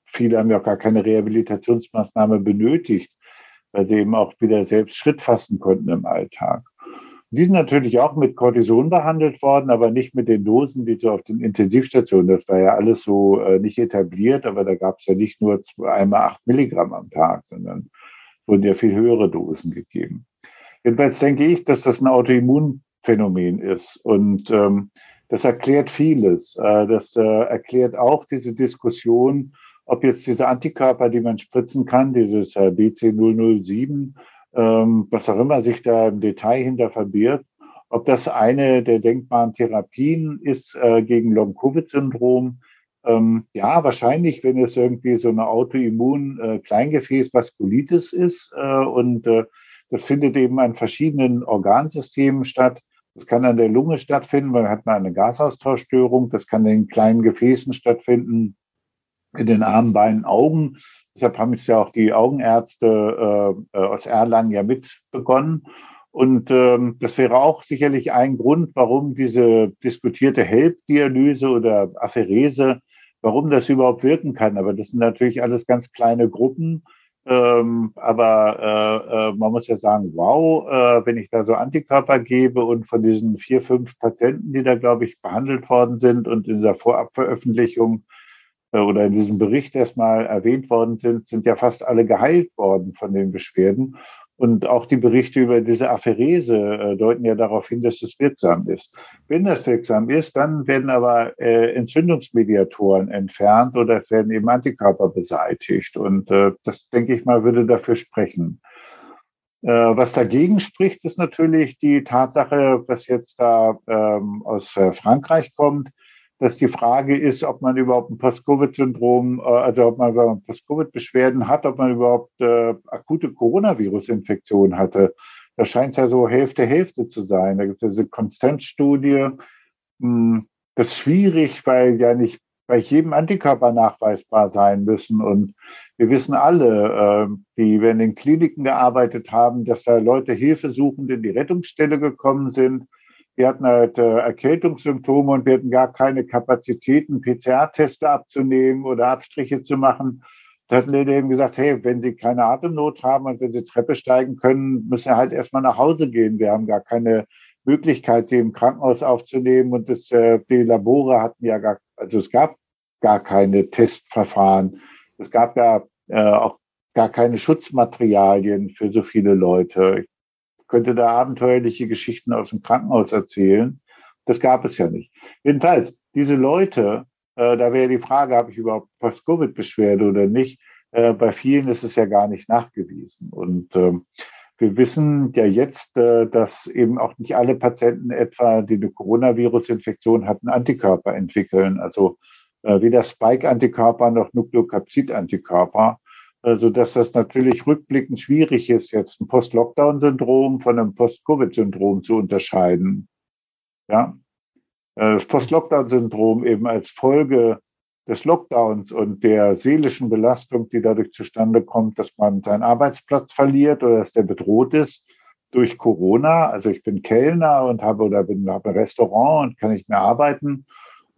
viele haben ja auch gar keine Rehabilitationsmaßnahme benötigt, weil sie eben auch wieder selbst Schritt fassen konnten im Alltag. Die sind natürlich auch mit Cortison behandelt worden, aber nicht mit den Dosen, die so auf den Intensivstationen, das war ja alles so äh, nicht etabliert, aber da gab es ja nicht nur einmal acht Milligramm am Tag, sondern wurden ja viel höhere Dosen gegeben. Jedenfalls denke ich, dass das ein Autoimmunphänomen ist und ähm, das erklärt vieles. Äh, das äh, erklärt auch diese Diskussion, ob jetzt diese Antikörper, die man spritzen kann, dieses äh, BC007, ähm, was auch immer sich da im Detail hinter verbirgt. Ob das eine der denkbaren Therapien ist äh, gegen Long-Covid-Syndrom, ähm, ja, wahrscheinlich, wenn es irgendwie so eine autoimmun äh, ist äh, und äh, das findet eben an verschiedenen Organsystemen statt. Das kann an der Lunge stattfinden, man hat mal eine Gasaustauschstörung. Das kann in kleinen Gefäßen stattfinden, in den Armen, Beinen, Augen. Deshalb haben es ja auch die Augenärzte äh, äh, aus Erlangen ja mit begonnen. Und ähm, das wäre auch sicherlich ein Grund, warum diese diskutierte HELP-Dialyse oder Apherese, warum das überhaupt wirken kann. Aber das sind natürlich alles ganz kleine Gruppen. Ähm, aber äh, äh, man muss ja sagen, wow, äh, wenn ich da so Antikörper gebe und von diesen vier, fünf Patienten, die da, glaube ich, behandelt worden sind und in dieser Vorabveröffentlichung äh, oder in diesem Bericht erstmal erwähnt worden sind, sind ja fast alle geheilt worden von den Beschwerden. Und auch die Berichte über diese Apherese äh, deuten ja darauf hin, dass es wirksam ist. Wenn das wirksam ist, dann werden aber äh, Entzündungsmediatoren entfernt oder es werden eben Antikörper beseitigt. Und äh, das, denke ich mal, würde dafür sprechen. Äh, was dagegen spricht, ist natürlich die Tatsache, was jetzt da ähm, aus äh, Frankreich kommt, dass die Frage ist, ob man überhaupt ein Post-Covid-Syndrom, äh, also ob man überhaupt Post-Covid-Beschwerden hat, ob man überhaupt äh, akute Coronavirus-Infektion hatte. Da scheint es ja so Hälfte, Hälfte zu sein. Da gibt es diese Konstantstudie. Hm, das ist schwierig, weil ja nicht bei jedem Antikörper nachweisbar sein müssen. Und wir wissen alle, äh, die wir in den Kliniken gearbeitet haben, dass da Leute Hilfe suchend in die Rettungsstelle gekommen sind wir hatten halt äh, Erkältungssymptome und wir hatten gar keine Kapazitäten, PCR-Teste abzunehmen oder Abstriche zu machen. Da hatten wir eben gesagt, hey, wenn Sie keine Atemnot haben und wenn Sie Treppe steigen können, müssen Sie halt erstmal nach Hause gehen. Wir haben gar keine Möglichkeit, Sie im Krankenhaus aufzunehmen. Und das, äh, die Labore hatten ja gar, also es gab gar keine Testverfahren. Es gab ja äh, auch gar keine Schutzmaterialien für so viele Leute. Ich könnte da abenteuerliche Geschichten aus dem Krankenhaus erzählen. Das gab es ja nicht. Jedenfalls, diese Leute, äh, da wäre die Frage, habe ich überhaupt Post-Covid-Beschwerde oder nicht? Äh, bei vielen ist es ja gar nicht nachgewiesen. Und ähm, wir wissen ja jetzt, äh, dass eben auch nicht alle Patienten etwa, die eine Coronavirus-Infektion hatten, Antikörper entwickeln. Also äh, weder Spike-Antikörper noch Nukleokapsid-Antikörper also dass das natürlich rückblickend schwierig ist, jetzt ein Post-Lockdown-Syndrom von einem Post-Covid-Syndrom zu unterscheiden. Ja, äh, das Post-Lockdown-Syndrom eben als Folge des Lockdowns und der seelischen Belastung, die dadurch zustande kommt, dass man seinen Arbeitsplatz verliert oder dass der bedroht ist durch Corona. Also ich bin Kellner und habe oder bin habe ein Restaurant und kann nicht mehr arbeiten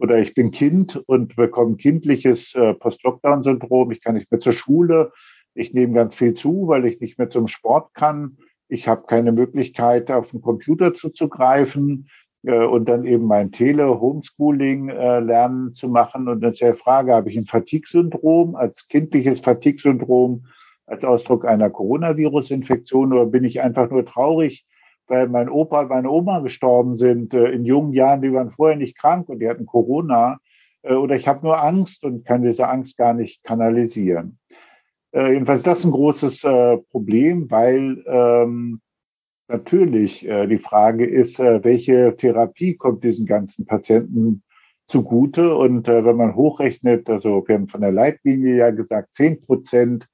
oder ich bin Kind und bekomme kindliches äh, Post-Lockdown-Syndrom, ich kann nicht mehr zur Schule, ich nehme ganz viel zu, weil ich nicht mehr zum Sport kann, ich habe keine Möglichkeit, auf den Computer zuzugreifen äh, und dann eben mein Tele-Homeschooling äh, lernen zu machen. Und dann ist ja die Frage, habe ich ein Fatigue-Syndrom als kindliches Fatigue-Syndrom als Ausdruck einer Coronavirus-Infektion oder bin ich einfach nur traurig, weil mein Opa und meine Oma gestorben sind äh, in jungen Jahren, die waren vorher nicht krank und die hatten Corona. Äh, oder ich habe nur Angst und kann diese Angst gar nicht kanalisieren. Äh, jedenfalls das ist ein großes äh, Problem, weil ähm, natürlich. Äh, die Frage ist, äh, welche Therapie kommt diesen ganzen Patienten zugute? Und wenn man hochrechnet, also wir haben von der Leitlinie ja gesagt, 10 Prozent,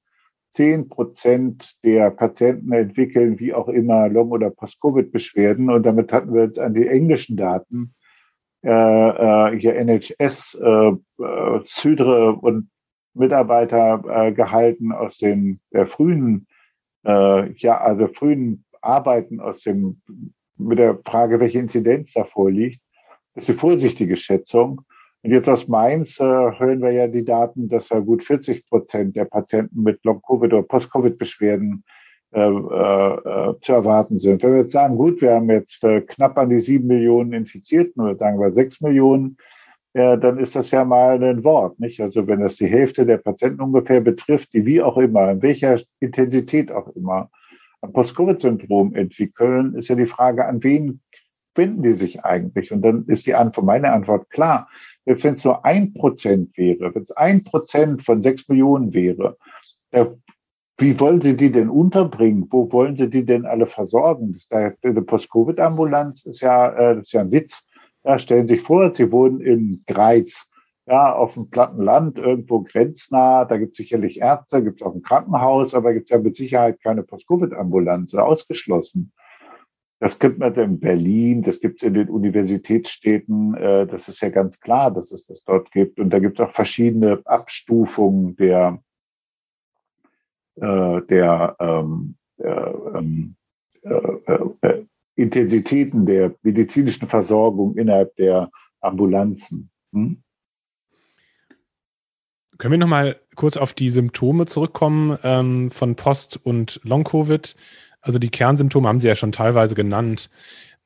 10 Prozent der Patienten entwickeln wie auch immer Long- oder Post-Covid-Beschwerden. Und damit hatten wir jetzt an die englischen Daten äh, äh, hier NHS, äh, äh, Zydre und Mitarbeiter äh, gehalten aus den der frühen, äh, ja, also frühen Arbeiten aus dem, mit der Frage, welche Inzidenz da vorliegt. Das ist eine vorsichtige Schätzung. Und jetzt aus Mainz äh, hören wir ja die Daten, dass ja gut 40 Prozent der Patienten mit Long-Covid oder Post-Covid-Beschwerden äh, äh, zu erwarten sind. Wenn wir jetzt sagen, gut, wir haben jetzt äh, knapp an die sieben Millionen Infizierten oder sagen wir sechs Millionen, ja, dann ist das ja mal ein Wort, nicht? Also wenn das die Hälfte der Patienten ungefähr betrifft, die wie auch immer, in welcher Intensität auch immer, ein Post-Covid-Syndrom entwickeln, ist ja die Frage, an wen wenden die sich eigentlich? Und dann ist die Antwort, meine Antwort klar. Wenn es nur ein Prozent wäre, wenn es ein Prozent von sechs Millionen wäre, wie wollen Sie die denn unterbringen? Wo wollen Sie die denn alle versorgen? Das, eine Post-Covid-Ambulanz ist ja, äh, das ist ja ein Witz. Ja, stellen Sie sich vor, Sie wohnen in Greiz, ja, auf dem platten Land, irgendwo grenznah. Da gibt es sicherlich Ärzte, gibt es auch ein Krankenhaus, aber gibt es ja mit Sicherheit keine Post-Covid-Ambulanz, ausgeschlossen. Das gibt man in Berlin, das gibt es in den Universitätsstädten. Äh, das ist ja ganz klar, dass es das dort gibt. Und da gibt es auch verschiedene Abstufungen der, äh, der ähm, äh, ähm, äh, Intensitäten der medizinischen Versorgung innerhalb der Ambulanzen. Hm? Können wir noch mal kurz auf die Symptome zurückkommen ähm, von Post- und Long-Covid? Also die Kernsymptome haben Sie ja schon teilweise genannt.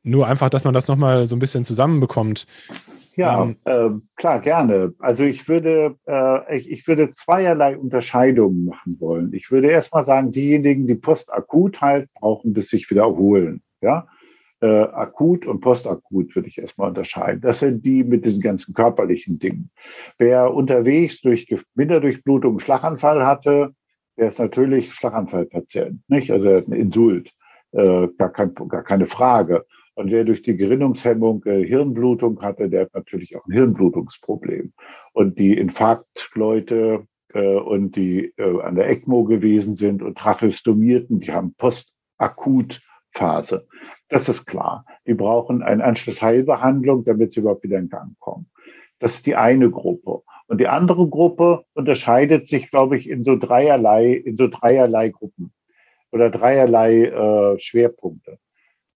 Nur einfach, dass man das noch mal so ein bisschen zusammenbekommt. Ja, ähm, äh, klar, gerne. Also ich würde, äh, ich, ich würde zweierlei Unterscheidungen machen wollen. Ich würde erstmal sagen, diejenigen, die postakut halt brauchen, bis sich wieder erholen. Ja, äh, akut und postakut würde ich erstmal unterscheiden. Das sind die mit diesen ganzen körperlichen Dingen. Wer unterwegs durch Minderdurchblutung Schlaganfall hatte, der ist natürlich Schlaganfallpatient, nicht? Also er hat einen Insult, äh, gar, kein, gar keine Frage. Und wer durch die Gerinnungshemmung äh, Hirnblutung hatte, der hat natürlich auch ein Hirnblutungsproblem. Und die Infarktleute äh, und die äh, an der ECMO gewesen sind und Tracheostomierten, die haben Postakutphase. Das ist klar. Die brauchen eine Anschlussheilbehandlung, damit sie überhaupt wieder in Gang kommen. Das ist die eine Gruppe. Und die andere Gruppe unterscheidet sich, glaube ich, in so dreierlei, in so dreierlei Gruppen oder dreierlei äh, Schwerpunkte.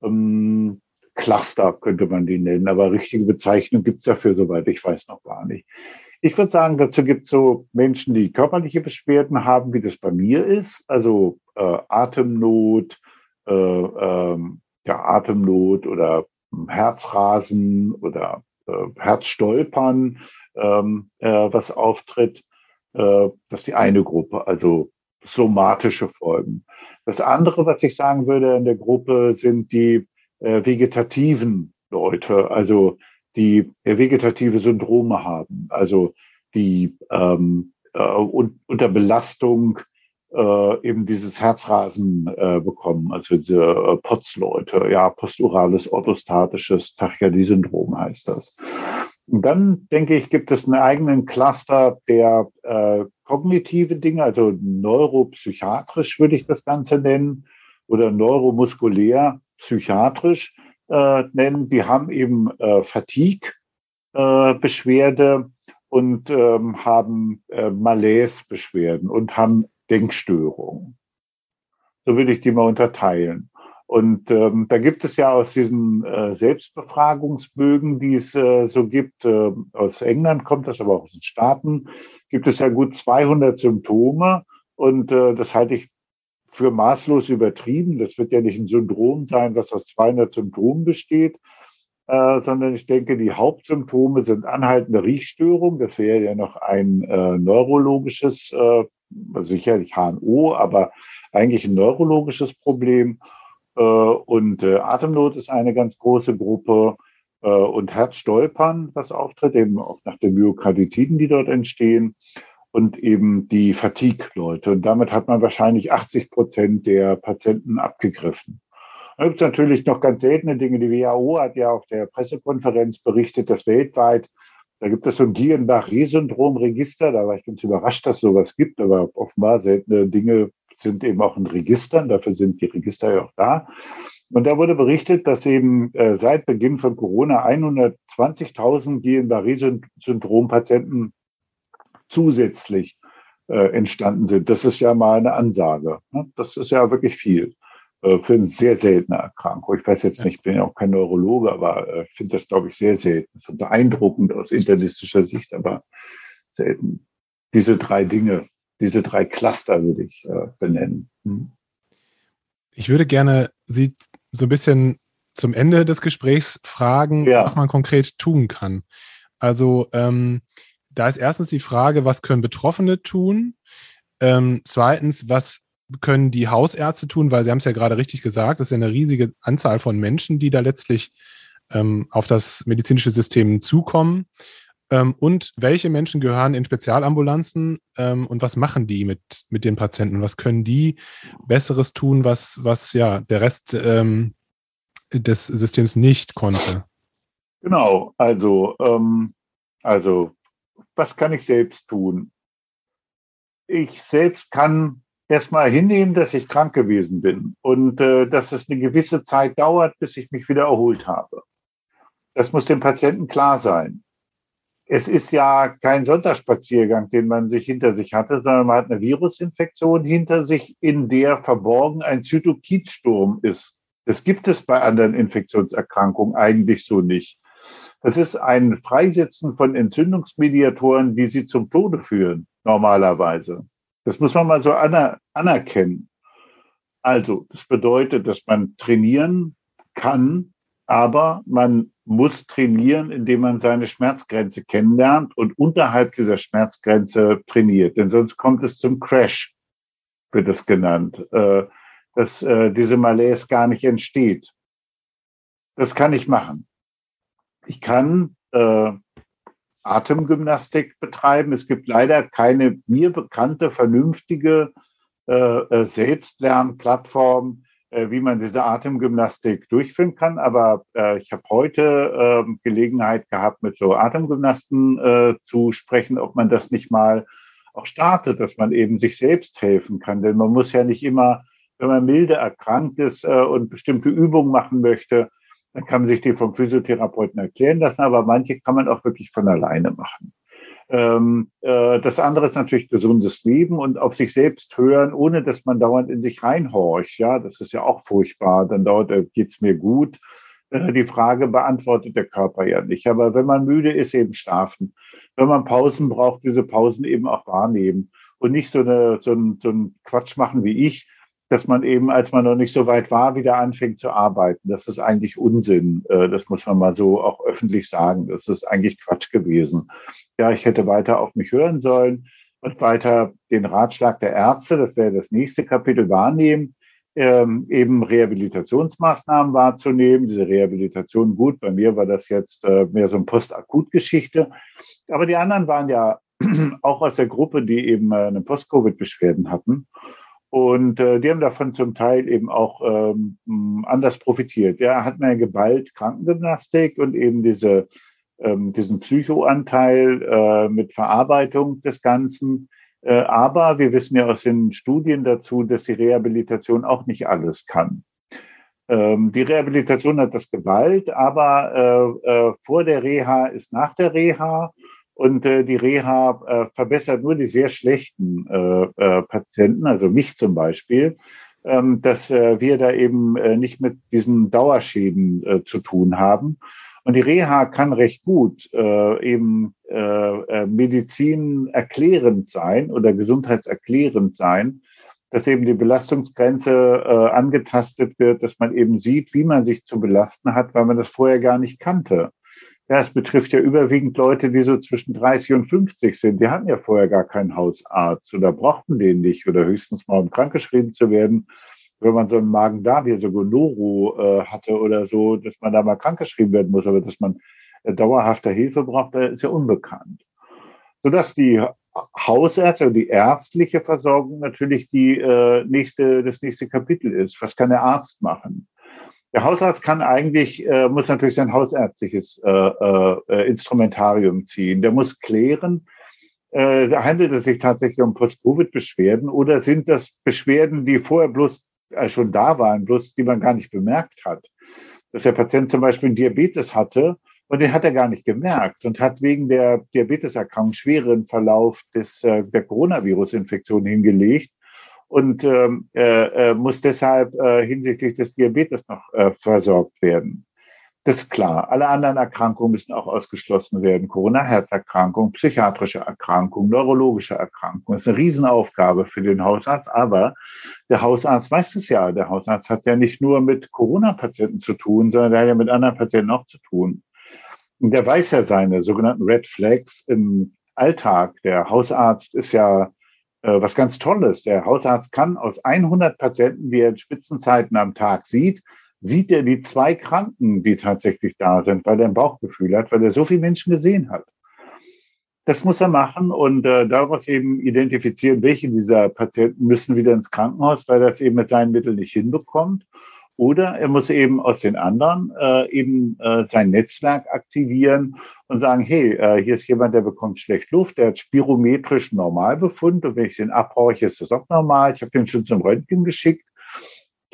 Ähm, Cluster könnte man die nennen, aber richtige Bezeichnung gibt es dafür, soweit ich weiß, noch gar nicht. Ich würde sagen, dazu gibt es so Menschen, die körperliche Beschwerden haben, wie das bei mir ist, also äh, Atemnot, äh, ähm, ja, Atemnot oder Herzrasen oder äh, Herzstolpern, ähm, äh, was auftritt. Äh, das ist die eine Gruppe, also somatische Folgen. Das andere, was ich sagen würde in der Gruppe, sind die äh, vegetativen Leute, also die äh, vegetative Syndrome haben, also die ähm, äh, un unter Belastung äh, eben dieses Herzrasen äh, bekommen, also diese äh, POTS-Leute, ja, posturales orthostatisches Tachykardie-Syndrom heißt das. Und dann, denke ich, gibt es einen eigenen Cluster der äh, kognitive Dinge, also neuropsychiatrisch würde ich das Ganze nennen, oder neuromuskulär psychiatrisch äh, nennen. Die haben eben äh, Fatigue-Beschwerde äh, und ähm, haben äh, Malaise-Beschwerden und haben Denkstörungen. So würde ich die mal unterteilen. Und ähm, da gibt es ja aus diesen äh, Selbstbefragungsbögen, die es äh, so gibt, äh, aus England kommt das, aber auch aus den Staaten, gibt es ja gut 200 Symptome. Und äh, das halte ich für maßlos übertrieben. Das wird ja nicht ein Syndrom sein, was aus 200 Symptomen besteht, äh, sondern ich denke, die Hauptsymptome sind anhaltende Riechstörung. Das wäre ja noch ein äh, neurologisches äh, sicherlich HNO, aber eigentlich ein neurologisches Problem. Äh, und äh, Atemnot ist eine ganz große Gruppe äh, und Herzstolpern, was auftritt, eben auch nach den Myokarditiden, die dort entstehen und eben die Fatigue-Leute. Und damit hat man wahrscheinlich 80 Prozent der Patienten abgegriffen. Da gibt es natürlich noch ganz seltene Dinge. Die WHO hat ja auf der Pressekonferenz berichtet, dass weltweit, da gibt es so ein Guillain-Barré-Syndrom-Register. Da war ich ganz überrascht, dass sowas gibt, aber offenbar seltene Dinge sind eben auch in Registern. Dafür sind die Register ja auch da. Und da wurde berichtet, dass eben äh, seit Beginn von Corona 120.000 Guillain-Barré-Syndrom-Patienten zusätzlich äh, entstanden sind. Das ist ja mal eine Ansage. Ne? Das ist ja wirklich viel äh, für eine sehr seltene Erkrankung. Ich weiß jetzt nicht, ich bin ja auch kein Neurologe, aber äh, ich finde das, glaube ich, sehr selten. Das ist beeindruckend aus internistischer Sicht, aber selten. Diese drei Dinge, diese drei Cluster würde ich äh, benennen. Hm. Ich würde gerne Sie so ein bisschen zum Ende des Gesprächs fragen, ja. was man konkret tun kann. Also ähm, da ist erstens die Frage, was können Betroffene tun? Ähm, zweitens, was können die Hausärzte tun? Weil Sie haben es ja gerade richtig gesagt, es ist ja eine riesige Anzahl von Menschen, die da letztlich ähm, auf das medizinische System zukommen. Ähm, und welche Menschen gehören in Spezialambulanzen ähm, und was machen die mit, mit den Patienten? Was können die Besseres tun, was, was ja der Rest ähm, des Systems nicht konnte? Genau, also, ähm, also was kann ich selbst tun? Ich selbst kann erstmal hinnehmen, dass ich krank gewesen bin und äh, dass es eine gewisse Zeit dauert, bis ich mich wieder erholt habe. Das muss dem Patienten klar sein. Es ist ja kein Sonntagsspaziergang, den man sich hinter sich hatte, sondern man hat eine Virusinfektion hinter sich, in der verborgen ein Zytokitsturm ist. Das gibt es bei anderen Infektionserkrankungen eigentlich so nicht. Das ist ein Freisetzen von Entzündungsmediatoren, die sie zum Tode führen, normalerweise. Das muss man mal so aner anerkennen. Also, das bedeutet, dass man trainieren kann, aber man muss trainieren, indem man seine Schmerzgrenze kennenlernt und unterhalb dieser Schmerzgrenze trainiert. Denn sonst kommt es zum Crash, wird es genannt, äh, dass äh, diese Malaise gar nicht entsteht. Das kann ich machen. Ich kann äh, Atemgymnastik betreiben. Es gibt leider keine mir bekannte, vernünftige Selbstlernplattform, wie man diese Atemgymnastik durchführen kann. Aber äh, ich habe heute äh, Gelegenheit gehabt, mit so Atemgymnasten äh, zu sprechen, ob man das nicht mal auch startet, dass man eben sich selbst helfen kann. Denn man muss ja nicht immer, wenn man milde erkrankt ist äh, und bestimmte Übungen machen möchte, dann kann man sich die vom Physiotherapeuten erklären lassen, aber manche kann man auch wirklich von alleine machen. Ähm, äh, das andere ist natürlich gesundes Leben und auf sich selbst hören, ohne dass man dauernd in sich reinhorcht. Ja, das ist ja auch furchtbar. Dann dauert, äh, geht's mir gut. Äh, die Frage beantwortet der Körper ja nicht. Aber wenn man müde ist, eben schlafen. Wenn man Pausen braucht, diese Pausen eben auch wahrnehmen und nicht so, eine, so, ein, so ein Quatsch machen wie ich, dass man eben, als man noch nicht so weit war, wieder anfängt zu arbeiten. Das ist eigentlich Unsinn. Äh, das muss man mal so auch öffentlich sagen. Das ist eigentlich Quatsch gewesen. Ja, ich hätte weiter auf mich hören sollen und weiter den Ratschlag der Ärzte, das wäre das nächste Kapitel, wahrnehmen, ähm, eben Rehabilitationsmaßnahmen wahrzunehmen. Diese Rehabilitation, gut, bei mir war das jetzt äh, mehr so eine Post-Akut-Geschichte. Aber die anderen waren ja auch aus der Gruppe, die eben äh, eine Post-Covid-Beschwerden hatten. Und äh, die haben davon zum Teil eben auch ähm, anders profitiert. Ja, hat man geballt Krankengymnastik und eben diese, ähm, diesen Psychoanteil äh, mit Verarbeitung des Ganzen. Äh, aber wir wissen ja aus den Studien dazu, dass die Rehabilitation auch nicht alles kann. Ähm, die Rehabilitation hat das Gewalt, aber äh, äh, vor der Reha ist nach der Reha. Und äh, die Reha äh, verbessert nur die sehr schlechten äh, äh, Patienten, also mich zum Beispiel, ähm, dass äh, wir da eben äh, nicht mit diesen Dauerschäden äh, zu tun haben. Und die Reha kann recht gut äh, eben äh, äh, Medizin erklärend sein oder gesundheitserklärend sein, dass eben die Belastungsgrenze äh, angetastet wird, dass man eben sieht, wie man sich zu belasten hat, weil man das vorher gar nicht kannte. Ja, es betrifft ja überwiegend Leute, die so zwischen 30 und 50 sind. Die hatten ja vorher gar keinen Hausarzt oder brauchten den nicht oder höchstens mal, um krankgeschrieben zu werden. Wenn man so einen Magen-Darm, wie so Gonoro äh, hatte oder so, dass man da mal krankgeschrieben werden muss, aber dass man äh, dauerhafter Hilfe braucht, ist ja unbekannt. Sodass die Hausärzte und die ärztliche Versorgung natürlich die äh, nächste, das nächste Kapitel ist. Was kann der Arzt machen? Der Hausarzt kann eigentlich, äh, muss natürlich sein hausärztliches äh, äh, Instrumentarium ziehen. Der muss klären, äh, handelt es sich tatsächlich um Post-Covid-Beschwerden oder sind das Beschwerden, die vorher bloß äh, schon da waren, bloß die man gar nicht bemerkt hat? Dass der Patient zum Beispiel Diabetes hatte und den hat er gar nicht gemerkt und hat wegen der Diabeteserkrankung schweren Verlauf des, äh, der Coronavirus-Infektion hingelegt und ähm, äh, äh, muss deshalb äh, hinsichtlich des Diabetes noch äh, versorgt werden. Das ist klar. Alle anderen Erkrankungen müssen auch ausgeschlossen werden. Corona-Herzerkrankung, psychiatrische Erkrankung, neurologische Erkrankung. Das ist eine Riesenaufgabe für den Hausarzt. Aber der Hausarzt weiß es ja. Der Hausarzt hat ja nicht nur mit Corona-Patienten zu tun, sondern der hat ja mit anderen Patienten auch zu tun. Und der weiß ja seine sogenannten Red Flags im Alltag. Der Hausarzt ist ja was ganz Tolles. Der Hausarzt kann aus 100 Patienten, die er in Spitzenzeiten am Tag sieht, sieht er die zwei Kranken, die tatsächlich da sind, weil er ein Bauchgefühl hat, weil er so viele Menschen gesehen hat. Das muss er machen und äh, daraus eben identifizieren, welche dieser Patienten müssen wieder ins Krankenhaus, weil er es eben mit seinen Mitteln nicht hinbekommt. Oder er muss eben aus den anderen äh, eben äh, sein Netzwerk aktivieren und sagen, hey, äh, hier ist jemand, der bekommt schlecht Luft, der hat spirometrisch Normalbefund und wenn ich den abhorche, ist das auch normal. Ich habe den schon zum Röntgen geschickt.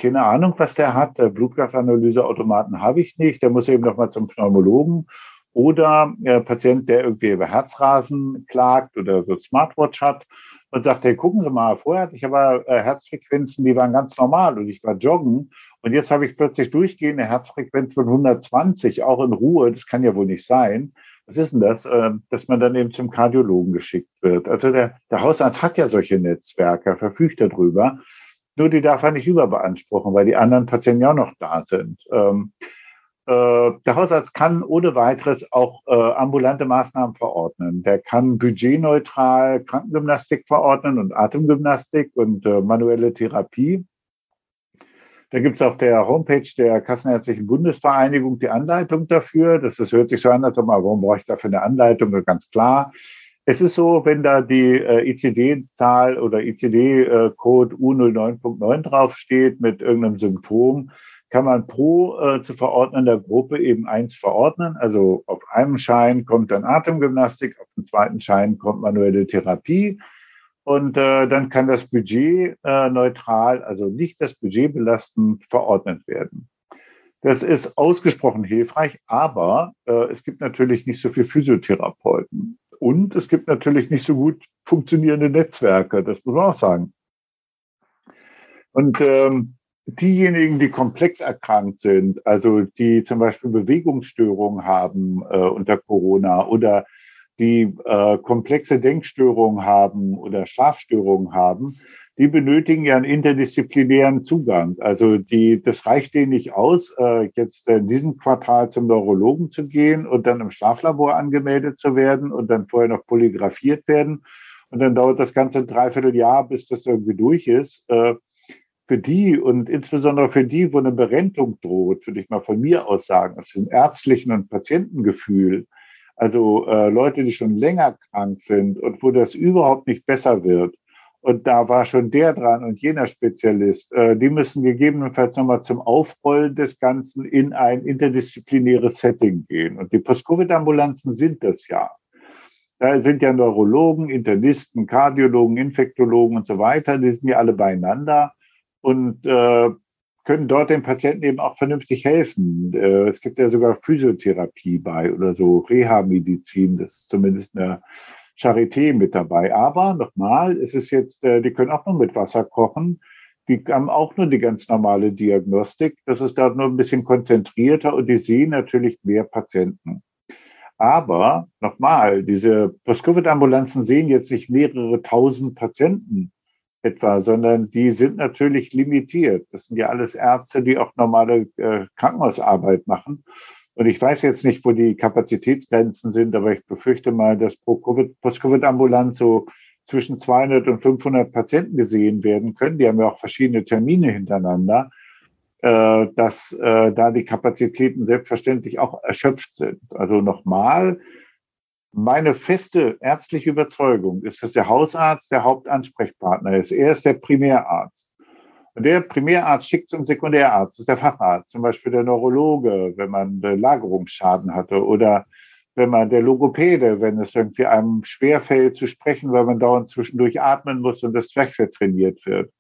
Keine Ahnung, was der hat. Blutgasanalyseautomaten habe ich nicht. Der muss eben noch mal zum Pneumologen. Oder äh, Patient, der irgendwie über Herzrasen klagt oder so Smartwatch hat und sagt, hey, gucken Sie mal, vorher hatte ich aber äh, Herzfrequenzen, die waren ganz normal und ich war joggen und jetzt habe ich plötzlich durchgehende Herzfrequenz von 120, auch in Ruhe. Das kann ja wohl nicht sein. Was ist denn das? Ähm, dass man dann eben zum Kardiologen geschickt wird. Also der, der Hausarzt hat ja solche Netzwerke, verfügt darüber. Nur die darf er nicht überbeanspruchen, weil die anderen Patienten ja auch noch da sind. Ähm, äh, der Hausarzt kann ohne weiteres auch äh, ambulante Maßnahmen verordnen. Der kann budgetneutral Krankengymnastik verordnen und Atemgymnastik und äh, manuelle Therapie. Da gibt es auf der Homepage der Kassenärztlichen Bundesvereinigung die Anleitung dafür. Das, das hört sich so an, als ob man, warum brauche ich dafür eine Anleitung? Ganz klar. Es ist so, wenn da die äh, ICD-Zahl oder ICD-Code U09.9 draufsteht mit irgendeinem Symptom, kann man pro äh, zu verordnender Gruppe eben eins verordnen. Also auf einem Schein kommt dann Atemgymnastik, auf dem zweiten Schein kommt manuelle Therapie. Und äh, dann kann das Budget äh, neutral, also nicht das Budget belastend, verordnet werden. Das ist ausgesprochen hilfreich, aber äh, es gibt natürlich nicht so viel Physiotherapeuten. Und es gibt natürlich nicht so gut funktionierende Netzwerke, das muss man auch sagen. Und ähm, diejenigen, die komplex erkrankt sind, also die zum Beispiel Bewegungsstörungen haben äh, unter Corona oder die äh, komplexe Denkstörungen haben oder Schlafstörungen haben, die benötigen ja einen interdisziplinären Zugang. Also die, das reicht denen nicht aus, äh, jetzt in diesem Quartal zum Neurologen zu gehen und dann im Schlaflabor angemeldet zu werden und dann vorher noch polygrafiert werden. Und dann dauert das ganze dreiviertel Jahr, bis das irgendwie durch ist. Äh, für die und insbesondere für die, wo eine Berentung droht, würde ich mal von mir aus sagen, aus dem ärztlichen und Patientengefühl, also äh, Leute, die schon länger krank sind und wo das überhaupt nicht besser wird. Und da war schon der dran und jener Spezialist. Äh, die müssen gegebenenfalls nochmal zum Aufrollen des Ganzen in ein interdisziplinäres Setting gehen. Und die Post-Covid-Ambulanzen sind das ja. Da sind ja Neurologen, Internisten, Kardiologen, Infektologen und so weiter. Die sind ja alle beieinander. Und äh, können dort den Patienten eben auch vernünftig helfen. Äh, es gibt ja sogar Physiotherapie bei oder so Reha-Medizin, das ist zumindest eine Charité mit dabei. Aber nochmal, es ist jetzt, äh, die können auch nur mit Wasser kochen. Die haben auch nur die ganz normale Diagnostik. Das ist dort nur ein bisschen konzentrierter und die sehen natürlich mehr Patienten. Aber nochmal, diese Post-Covid-Ambulanzen sehen jetzt nicht mehrere tausend Patienten etwa, sondern die sind natürlich limitiert. Das sind ja alles Ärzte, die auch normale äh, Krankenhausarbeit machen. Und ich weiß jetzt nicht, wo die Kapazitätsgrenzen sind, aber ich befürchte mal, dass pro Post-Covid-Ambulanz so zwischen 200 und 500 Patienten gesehen werden können. Die haben ja auch verschiedene Termine hintereinander, äh, dass äh, da die Kapazitäten selbstverständlich auch erschöpft sind. Also nochmal, meine feste ärztliche Überzeugung ist, dass der Hausarzt der Hauptansprechpartner ist. Er ist der Primärarzt. Und der Primärarzt schickt zum Sekundärarzt, das ist der Facharzt, zum Beispiel der Neurologe, wenn man Lagerungsschaden hatte oder wenn man der Logopäde, wenn es irgendwie einem schwerfällt zu sprechen, weil man dauernd zwischendurch atmen muss und das Zwerchfell trainiert wird.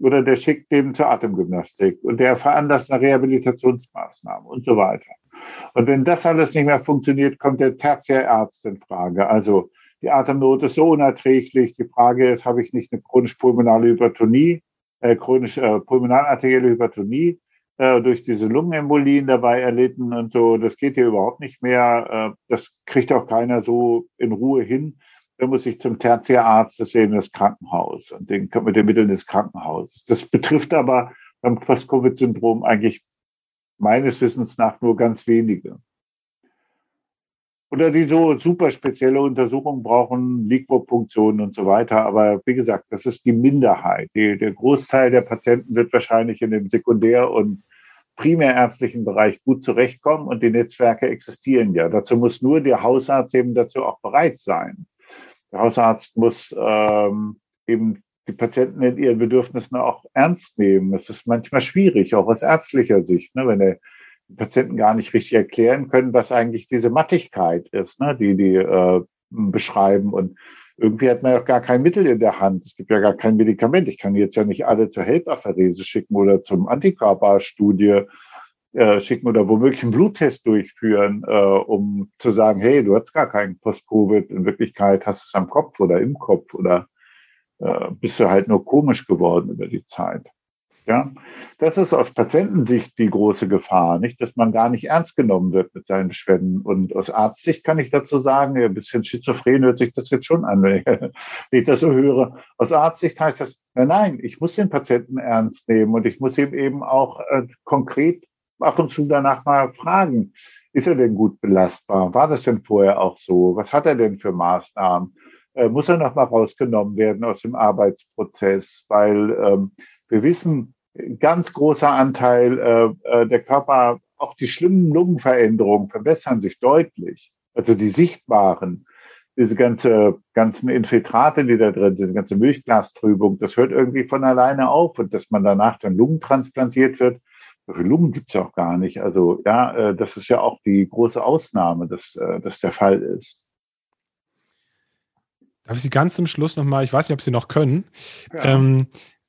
Oder der schickt den zur Atemgymnastik und der veranlasst eine Rehabilitationsmaßnahme und so weiter. Und wenn das alles nicht mehr funktioniert, kommt der Tertiärarzt in Frage. Also die Atemnot ist so unerträglich. Die Frage ist, habe ich nicht eine chronisch-pulmonale Hypertonie, äh, chronisch äh, pulmonalarterielle Hypertonie äh, durch diese Lungenembolien dabei erlitten und so. Das geht hier überhaupt nicht mehr. Äh, das kriegt auch keiner so in Ruhe hin. Da muss ich zum Tertiärarzt, das ist eben das Krankenhaus und den, mit den Mitteln des Krankenhauses. Das betrifft aber beim Post-Covid-Syndrom eigentlich meines Wissens nach nur ganz wenige oder die so super spezielle Untersuchungen brauchen, Liquorpunktionen und so weiter. Aber wie gesagt, das ist die Minderheit. Die, der Großteil der Patienten wird wahrscheinlich in dem Sekundär- und primärärztlichen Bereich gut zurechtkommen und die Netzwerke existieren ja. Dazu muss nur der Hausarzt eben dazu auch bereit sein. Der Hausarzt muss ähm, eben die Patienten in ihren Bedürfnissen auch ernst nehmen. Es ist manchmal schwierig, auch aus ärztlicher Sicht, ne, wenn er Patienten gar nicht richtig erklären können, was eigentlich diese Mattigkeit ist, ne, die die äh, beschreiben. Und irgendwie hat man ja auch gar kein Mittel in der Hand. Es gibt ja gar kein Medikament. Ich kann jetzt ja nicht alle zur Helperpherese schicken oder zum Antikörperstudie äh, schicken oder womöglich einen Bluttest durchführen, äh, um zu sagen, hey, du hast gar keinen Post-Covid. In Wirklichkeit hast du es am Kopf oder im Kopf oder äh, bist du halt nur komisch geworden über die Zeit. Ja, das ist aus Patientensicht die große Gefahr, nicht, dass man gar nicht ernst genommen wird mit seinen Beschwerden. Und aus Arztsicht kann ich dazu sagen, ein bisschen schizophren hört sich das jetzt schon an, wenn ich, das so höre. Aus Arztsicht heißt das, nein, nein, ich muss den Patienten ernst nehmen und ich muss ihm eben auch äh, konkret ab und zu danach mal fragen, ist er denn gut belastbar? War das denn vorher auch so? Was hat er denn für Maßnahmen? Äh, muss er noch mal rausgenommen werden aus dem Arbeitsprozess? Weil ähm, wir wissen, ganz großer Anteil äh, äh, der Körper, auch die schlimmen Lungenveränderungen verbessern sich deutlich. Also die sichtbaren, diese ganze, ganzen Infiltrate, die da drin sind, ganze Milchglastrübung, das hört irgendwie von alleine auf und dass man danach dann Lungen transplantiert wird. So viele Lungen gibt's auch gar nicht. Also ja, äh, das ist ja auch die große Ausnahme, dass das der Fall ist. Darf ich Sie ganz zum Schluss nochmal, ich weiß nicht, ob Sie noch können, ja. ähm,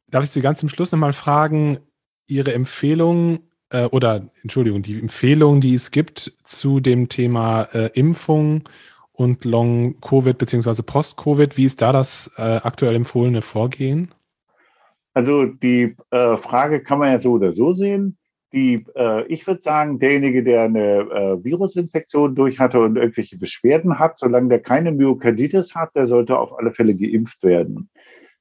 darf ich Sie ganz zum Schluss nochmal fragen, Ihre Empfehlung äh, oder Entschuldigung, die Empfehlung, die es gibt zu dem Thema äh, Impfung und Long-Covid bzw. Post-Covid, wie ist da das äh, aktuell empfohlene Vorgehen? Also die äh, Frage kann man ja so oder so sehen. Die, äh, ich würde sagen, derjenige, der eine äh, Virusinfektion durch hatte und irgendwelche Beschwerden hat, solange der keine Myokarditis hat, der sollte auf alle Fälle geimpft werden.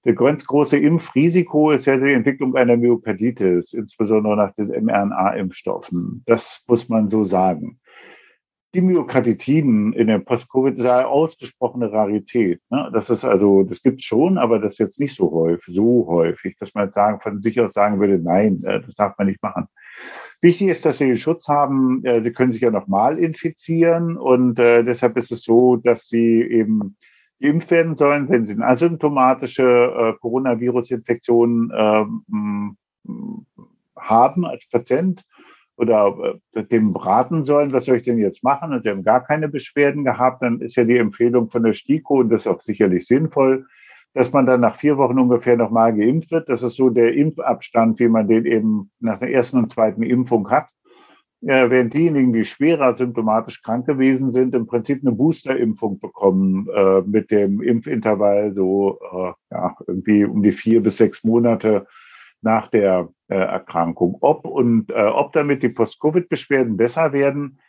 Der ganz große Impfrisiko ist ja die Entwicklung einer Myokarditis, insbesondere nach den mRNA-Impfstoffen. Das muss man so sagen. Die Myokarditiden in der Post-Covid ist eine ausgesprochene Rarität. Ne? Das ist also, das gibt schon, aber das ist jetzt nicht so häufig, so häufig, dass man jetzt sagen, von sich aus sagen würde, nein, äh, das darf man nicht machen. Wichtig ist, dass Sie Schutz haben. Äh, Sie können sich ja nochmal infizieren und äh, deshalb ist es so, dass Sie eben geimpft werden sollen, wenn sie eine asymptomatische äh, Coronavirus-Infektion ähm, haben als Patient oder dem raten sollen, was soll ich denn jetzt machen? Und sie haben gar keine Beschwerden gehabt, dann ist ja die Empfehlung von der STIKO, und das ist auch sicherlich sinnvoll, dass man dann nach vier Wochen ungefähr nochmal geimpft wird. Das ist so der Impfabstand, wie man den eben nach der ersten und zweiten Impfung hat ja, während diejenigen, die schwerer symptomatisch krank gewesen sind, im Prinzip eine Boosterimpfung bekommen äh, mit dem Impfintervall so äh, ja, irgendwie um die vier bis sechs Monate nach der äh, Erkrankung. Ob und äh, ob damit die Post-Covid-Beschwerden besser werden,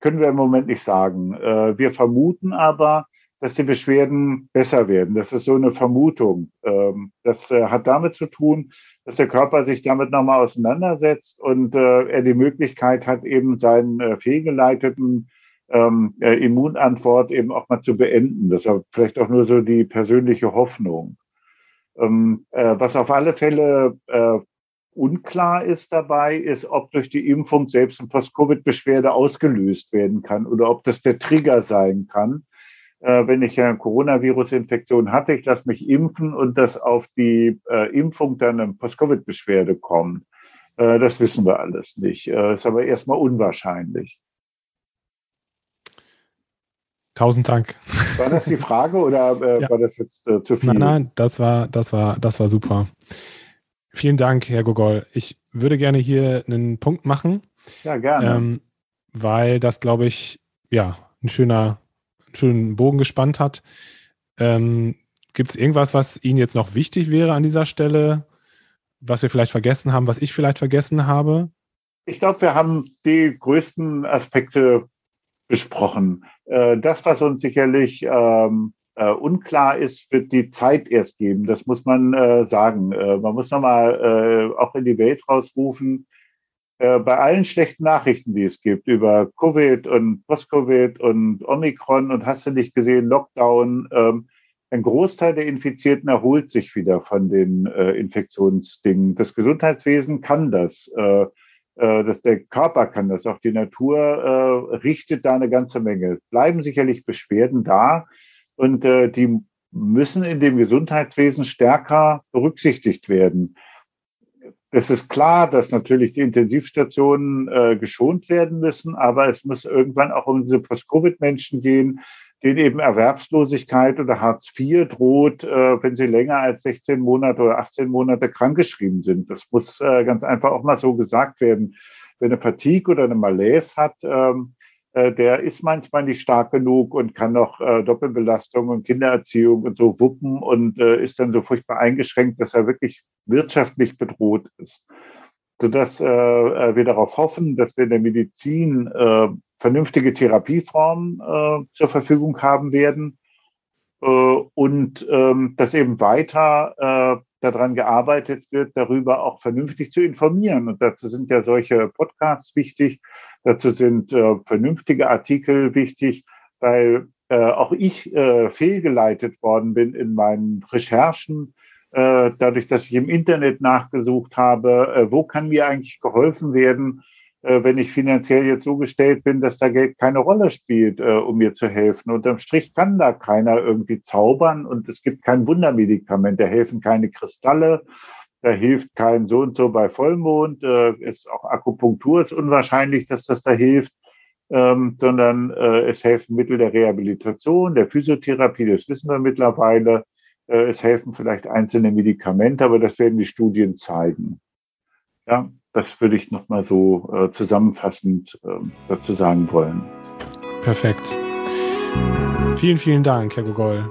können wir im Moment nicht sagen. Äh, wir vermuten aber, dass die Beschwerden besser werden. Das ist so eine Vermutung. Ähm, das äh, hat damit zu tun, dass der Körper sich damit nochmal auseinandersetzt und äh, er die Möglichkeit hat, eben seinen äh, fehlgeleiteten ähm, äh, Immunantwort eben auch mal zu beenden. Das ist vielleicht auch nur so die persönliche Hoffnung. Ähm, äh, was auf alle Fälle unklar ist dabei, ist, ob durch die Impfung selbst eine Post-Covid-Beschwerde ausgelöst werden kann oder ob das der Trigger sein kann wenn ich eine Coronavirus-Infektion hatte, ich lasse mich impfen und dass auf die äh, Impfung dann eine Post-Covid-Beschwerde kommt. Äh, das wissen wir alles nicht. Äh, ist aber erstmal unwahrscheinlich. Tausend Dank. War das die Frage oder äh, ja. war das jetzt äh, zu viel? Nein, nein, das war, das war, das war super. Vielen Dank, Herr Gogol. Ich würde gerne hier einen Punkt machen. Ja, gerne. Ähm, weil das, glaube ich, ja, ein schöner, schönen Bogen gespannt hat. Ähm, Gibt es irgendwas, was Ihnen jetzt noch wichtig wäre an dieser Stelle, was wir vielleicht vergessen haben, was ich vielleicht vergessen habe? Ich glaube, wir haben die größten Aspekte besprochen. Äh, das, was uns sicherlich ähm, äh, unklar ist, wird die Zeit erst geben. Das muss man äh, sagen. Äh, man muss nochmal äh, auch in die Welt rausrufen. Äh, bei allen schlechten Nachrichten, die es gibt über Covid und Post-Covid und Omikron und hast du nicht gesehen, Lockdown, ähm, ein Großteil der Infizierten erholt sich wieder von den äh, Infektionsdingen. Das Gesundheitswesen kann das. Äh, äh, dass der Körper kann das, auch die Natur äh, richtet da eine ganze Menge. Es bleiben sicherlich Beschwerden da und die müssen in dem Gesundheitswesen stärker berücksichtigt werden. Es ist klar, dass natürlich die Intensivstationen äh, geschont werden müssen, aber es muss irgendwann auch um diese Post-Covid-Menschen gehen, denen eben Erwerbslosigkeit oder Hartz IV droht, äh, wenn sie länger als 16 Monate oder 18 Monate krankgeschrieben sind. Das muss äh, ganz einfach auch mal so gesagt werden. Wenn eine Fatigue oder eine Malaise hat, ähm, äh, der ist manchmal nicht stark genug und kann noch äh, Doppelbelastung und Kindererziehung und so wuppen und äh, ist dann so furchtbar eingeschränkt, dass er wirklich wirtschaftlich bedroht ist. Sodass äh, wir darauf hoffen, dass wir in der Medizin äh, vernünftige Therapieformen äh, zur Verfügung haben werden äh, und ähm, dass eben weiter äh, daran gearbeitet wird, darüber auch vernünftig zu informieren. Und dazu sind ja solche Podcasts wichtig, dazu sind äh, vernünftige Artikel wichtig, weil äh, auch ich äh, fehlgeleitet worden bin in meinen Recherchen, äh, dadurch, dass ich im Internet nachgesucht habe, äh, wo kann mir eigentlich geholfen werden, äh, wenn ich finanziell jetzt so gestellt bin, dass da Geld keine Rolle spielt, äh, um mir zu helfen. Unterm Strich kann da keiner irgendwie zaubern und es gibt kein Wundermedikament. Da helfen keine Kristalle, da hilft kein so und so bei Vollmond. Äh, ist auch Akupunktur ist unwahrscheinlich, dass das da hilft. Ähm, sondern äh, es helfen Mittel der Rehabilitation, der Physiotherapie, das wissen wir mittlerweile. Äh, es helfen vielleicht einzelne Medikamente, aber das werden die Studien zeigen. Ja, das würde ich nochmal so äh, zusammenfassend äh, dazu sagen wollen. Perfekt. Vielen, vielen Dank, Herr Gogol.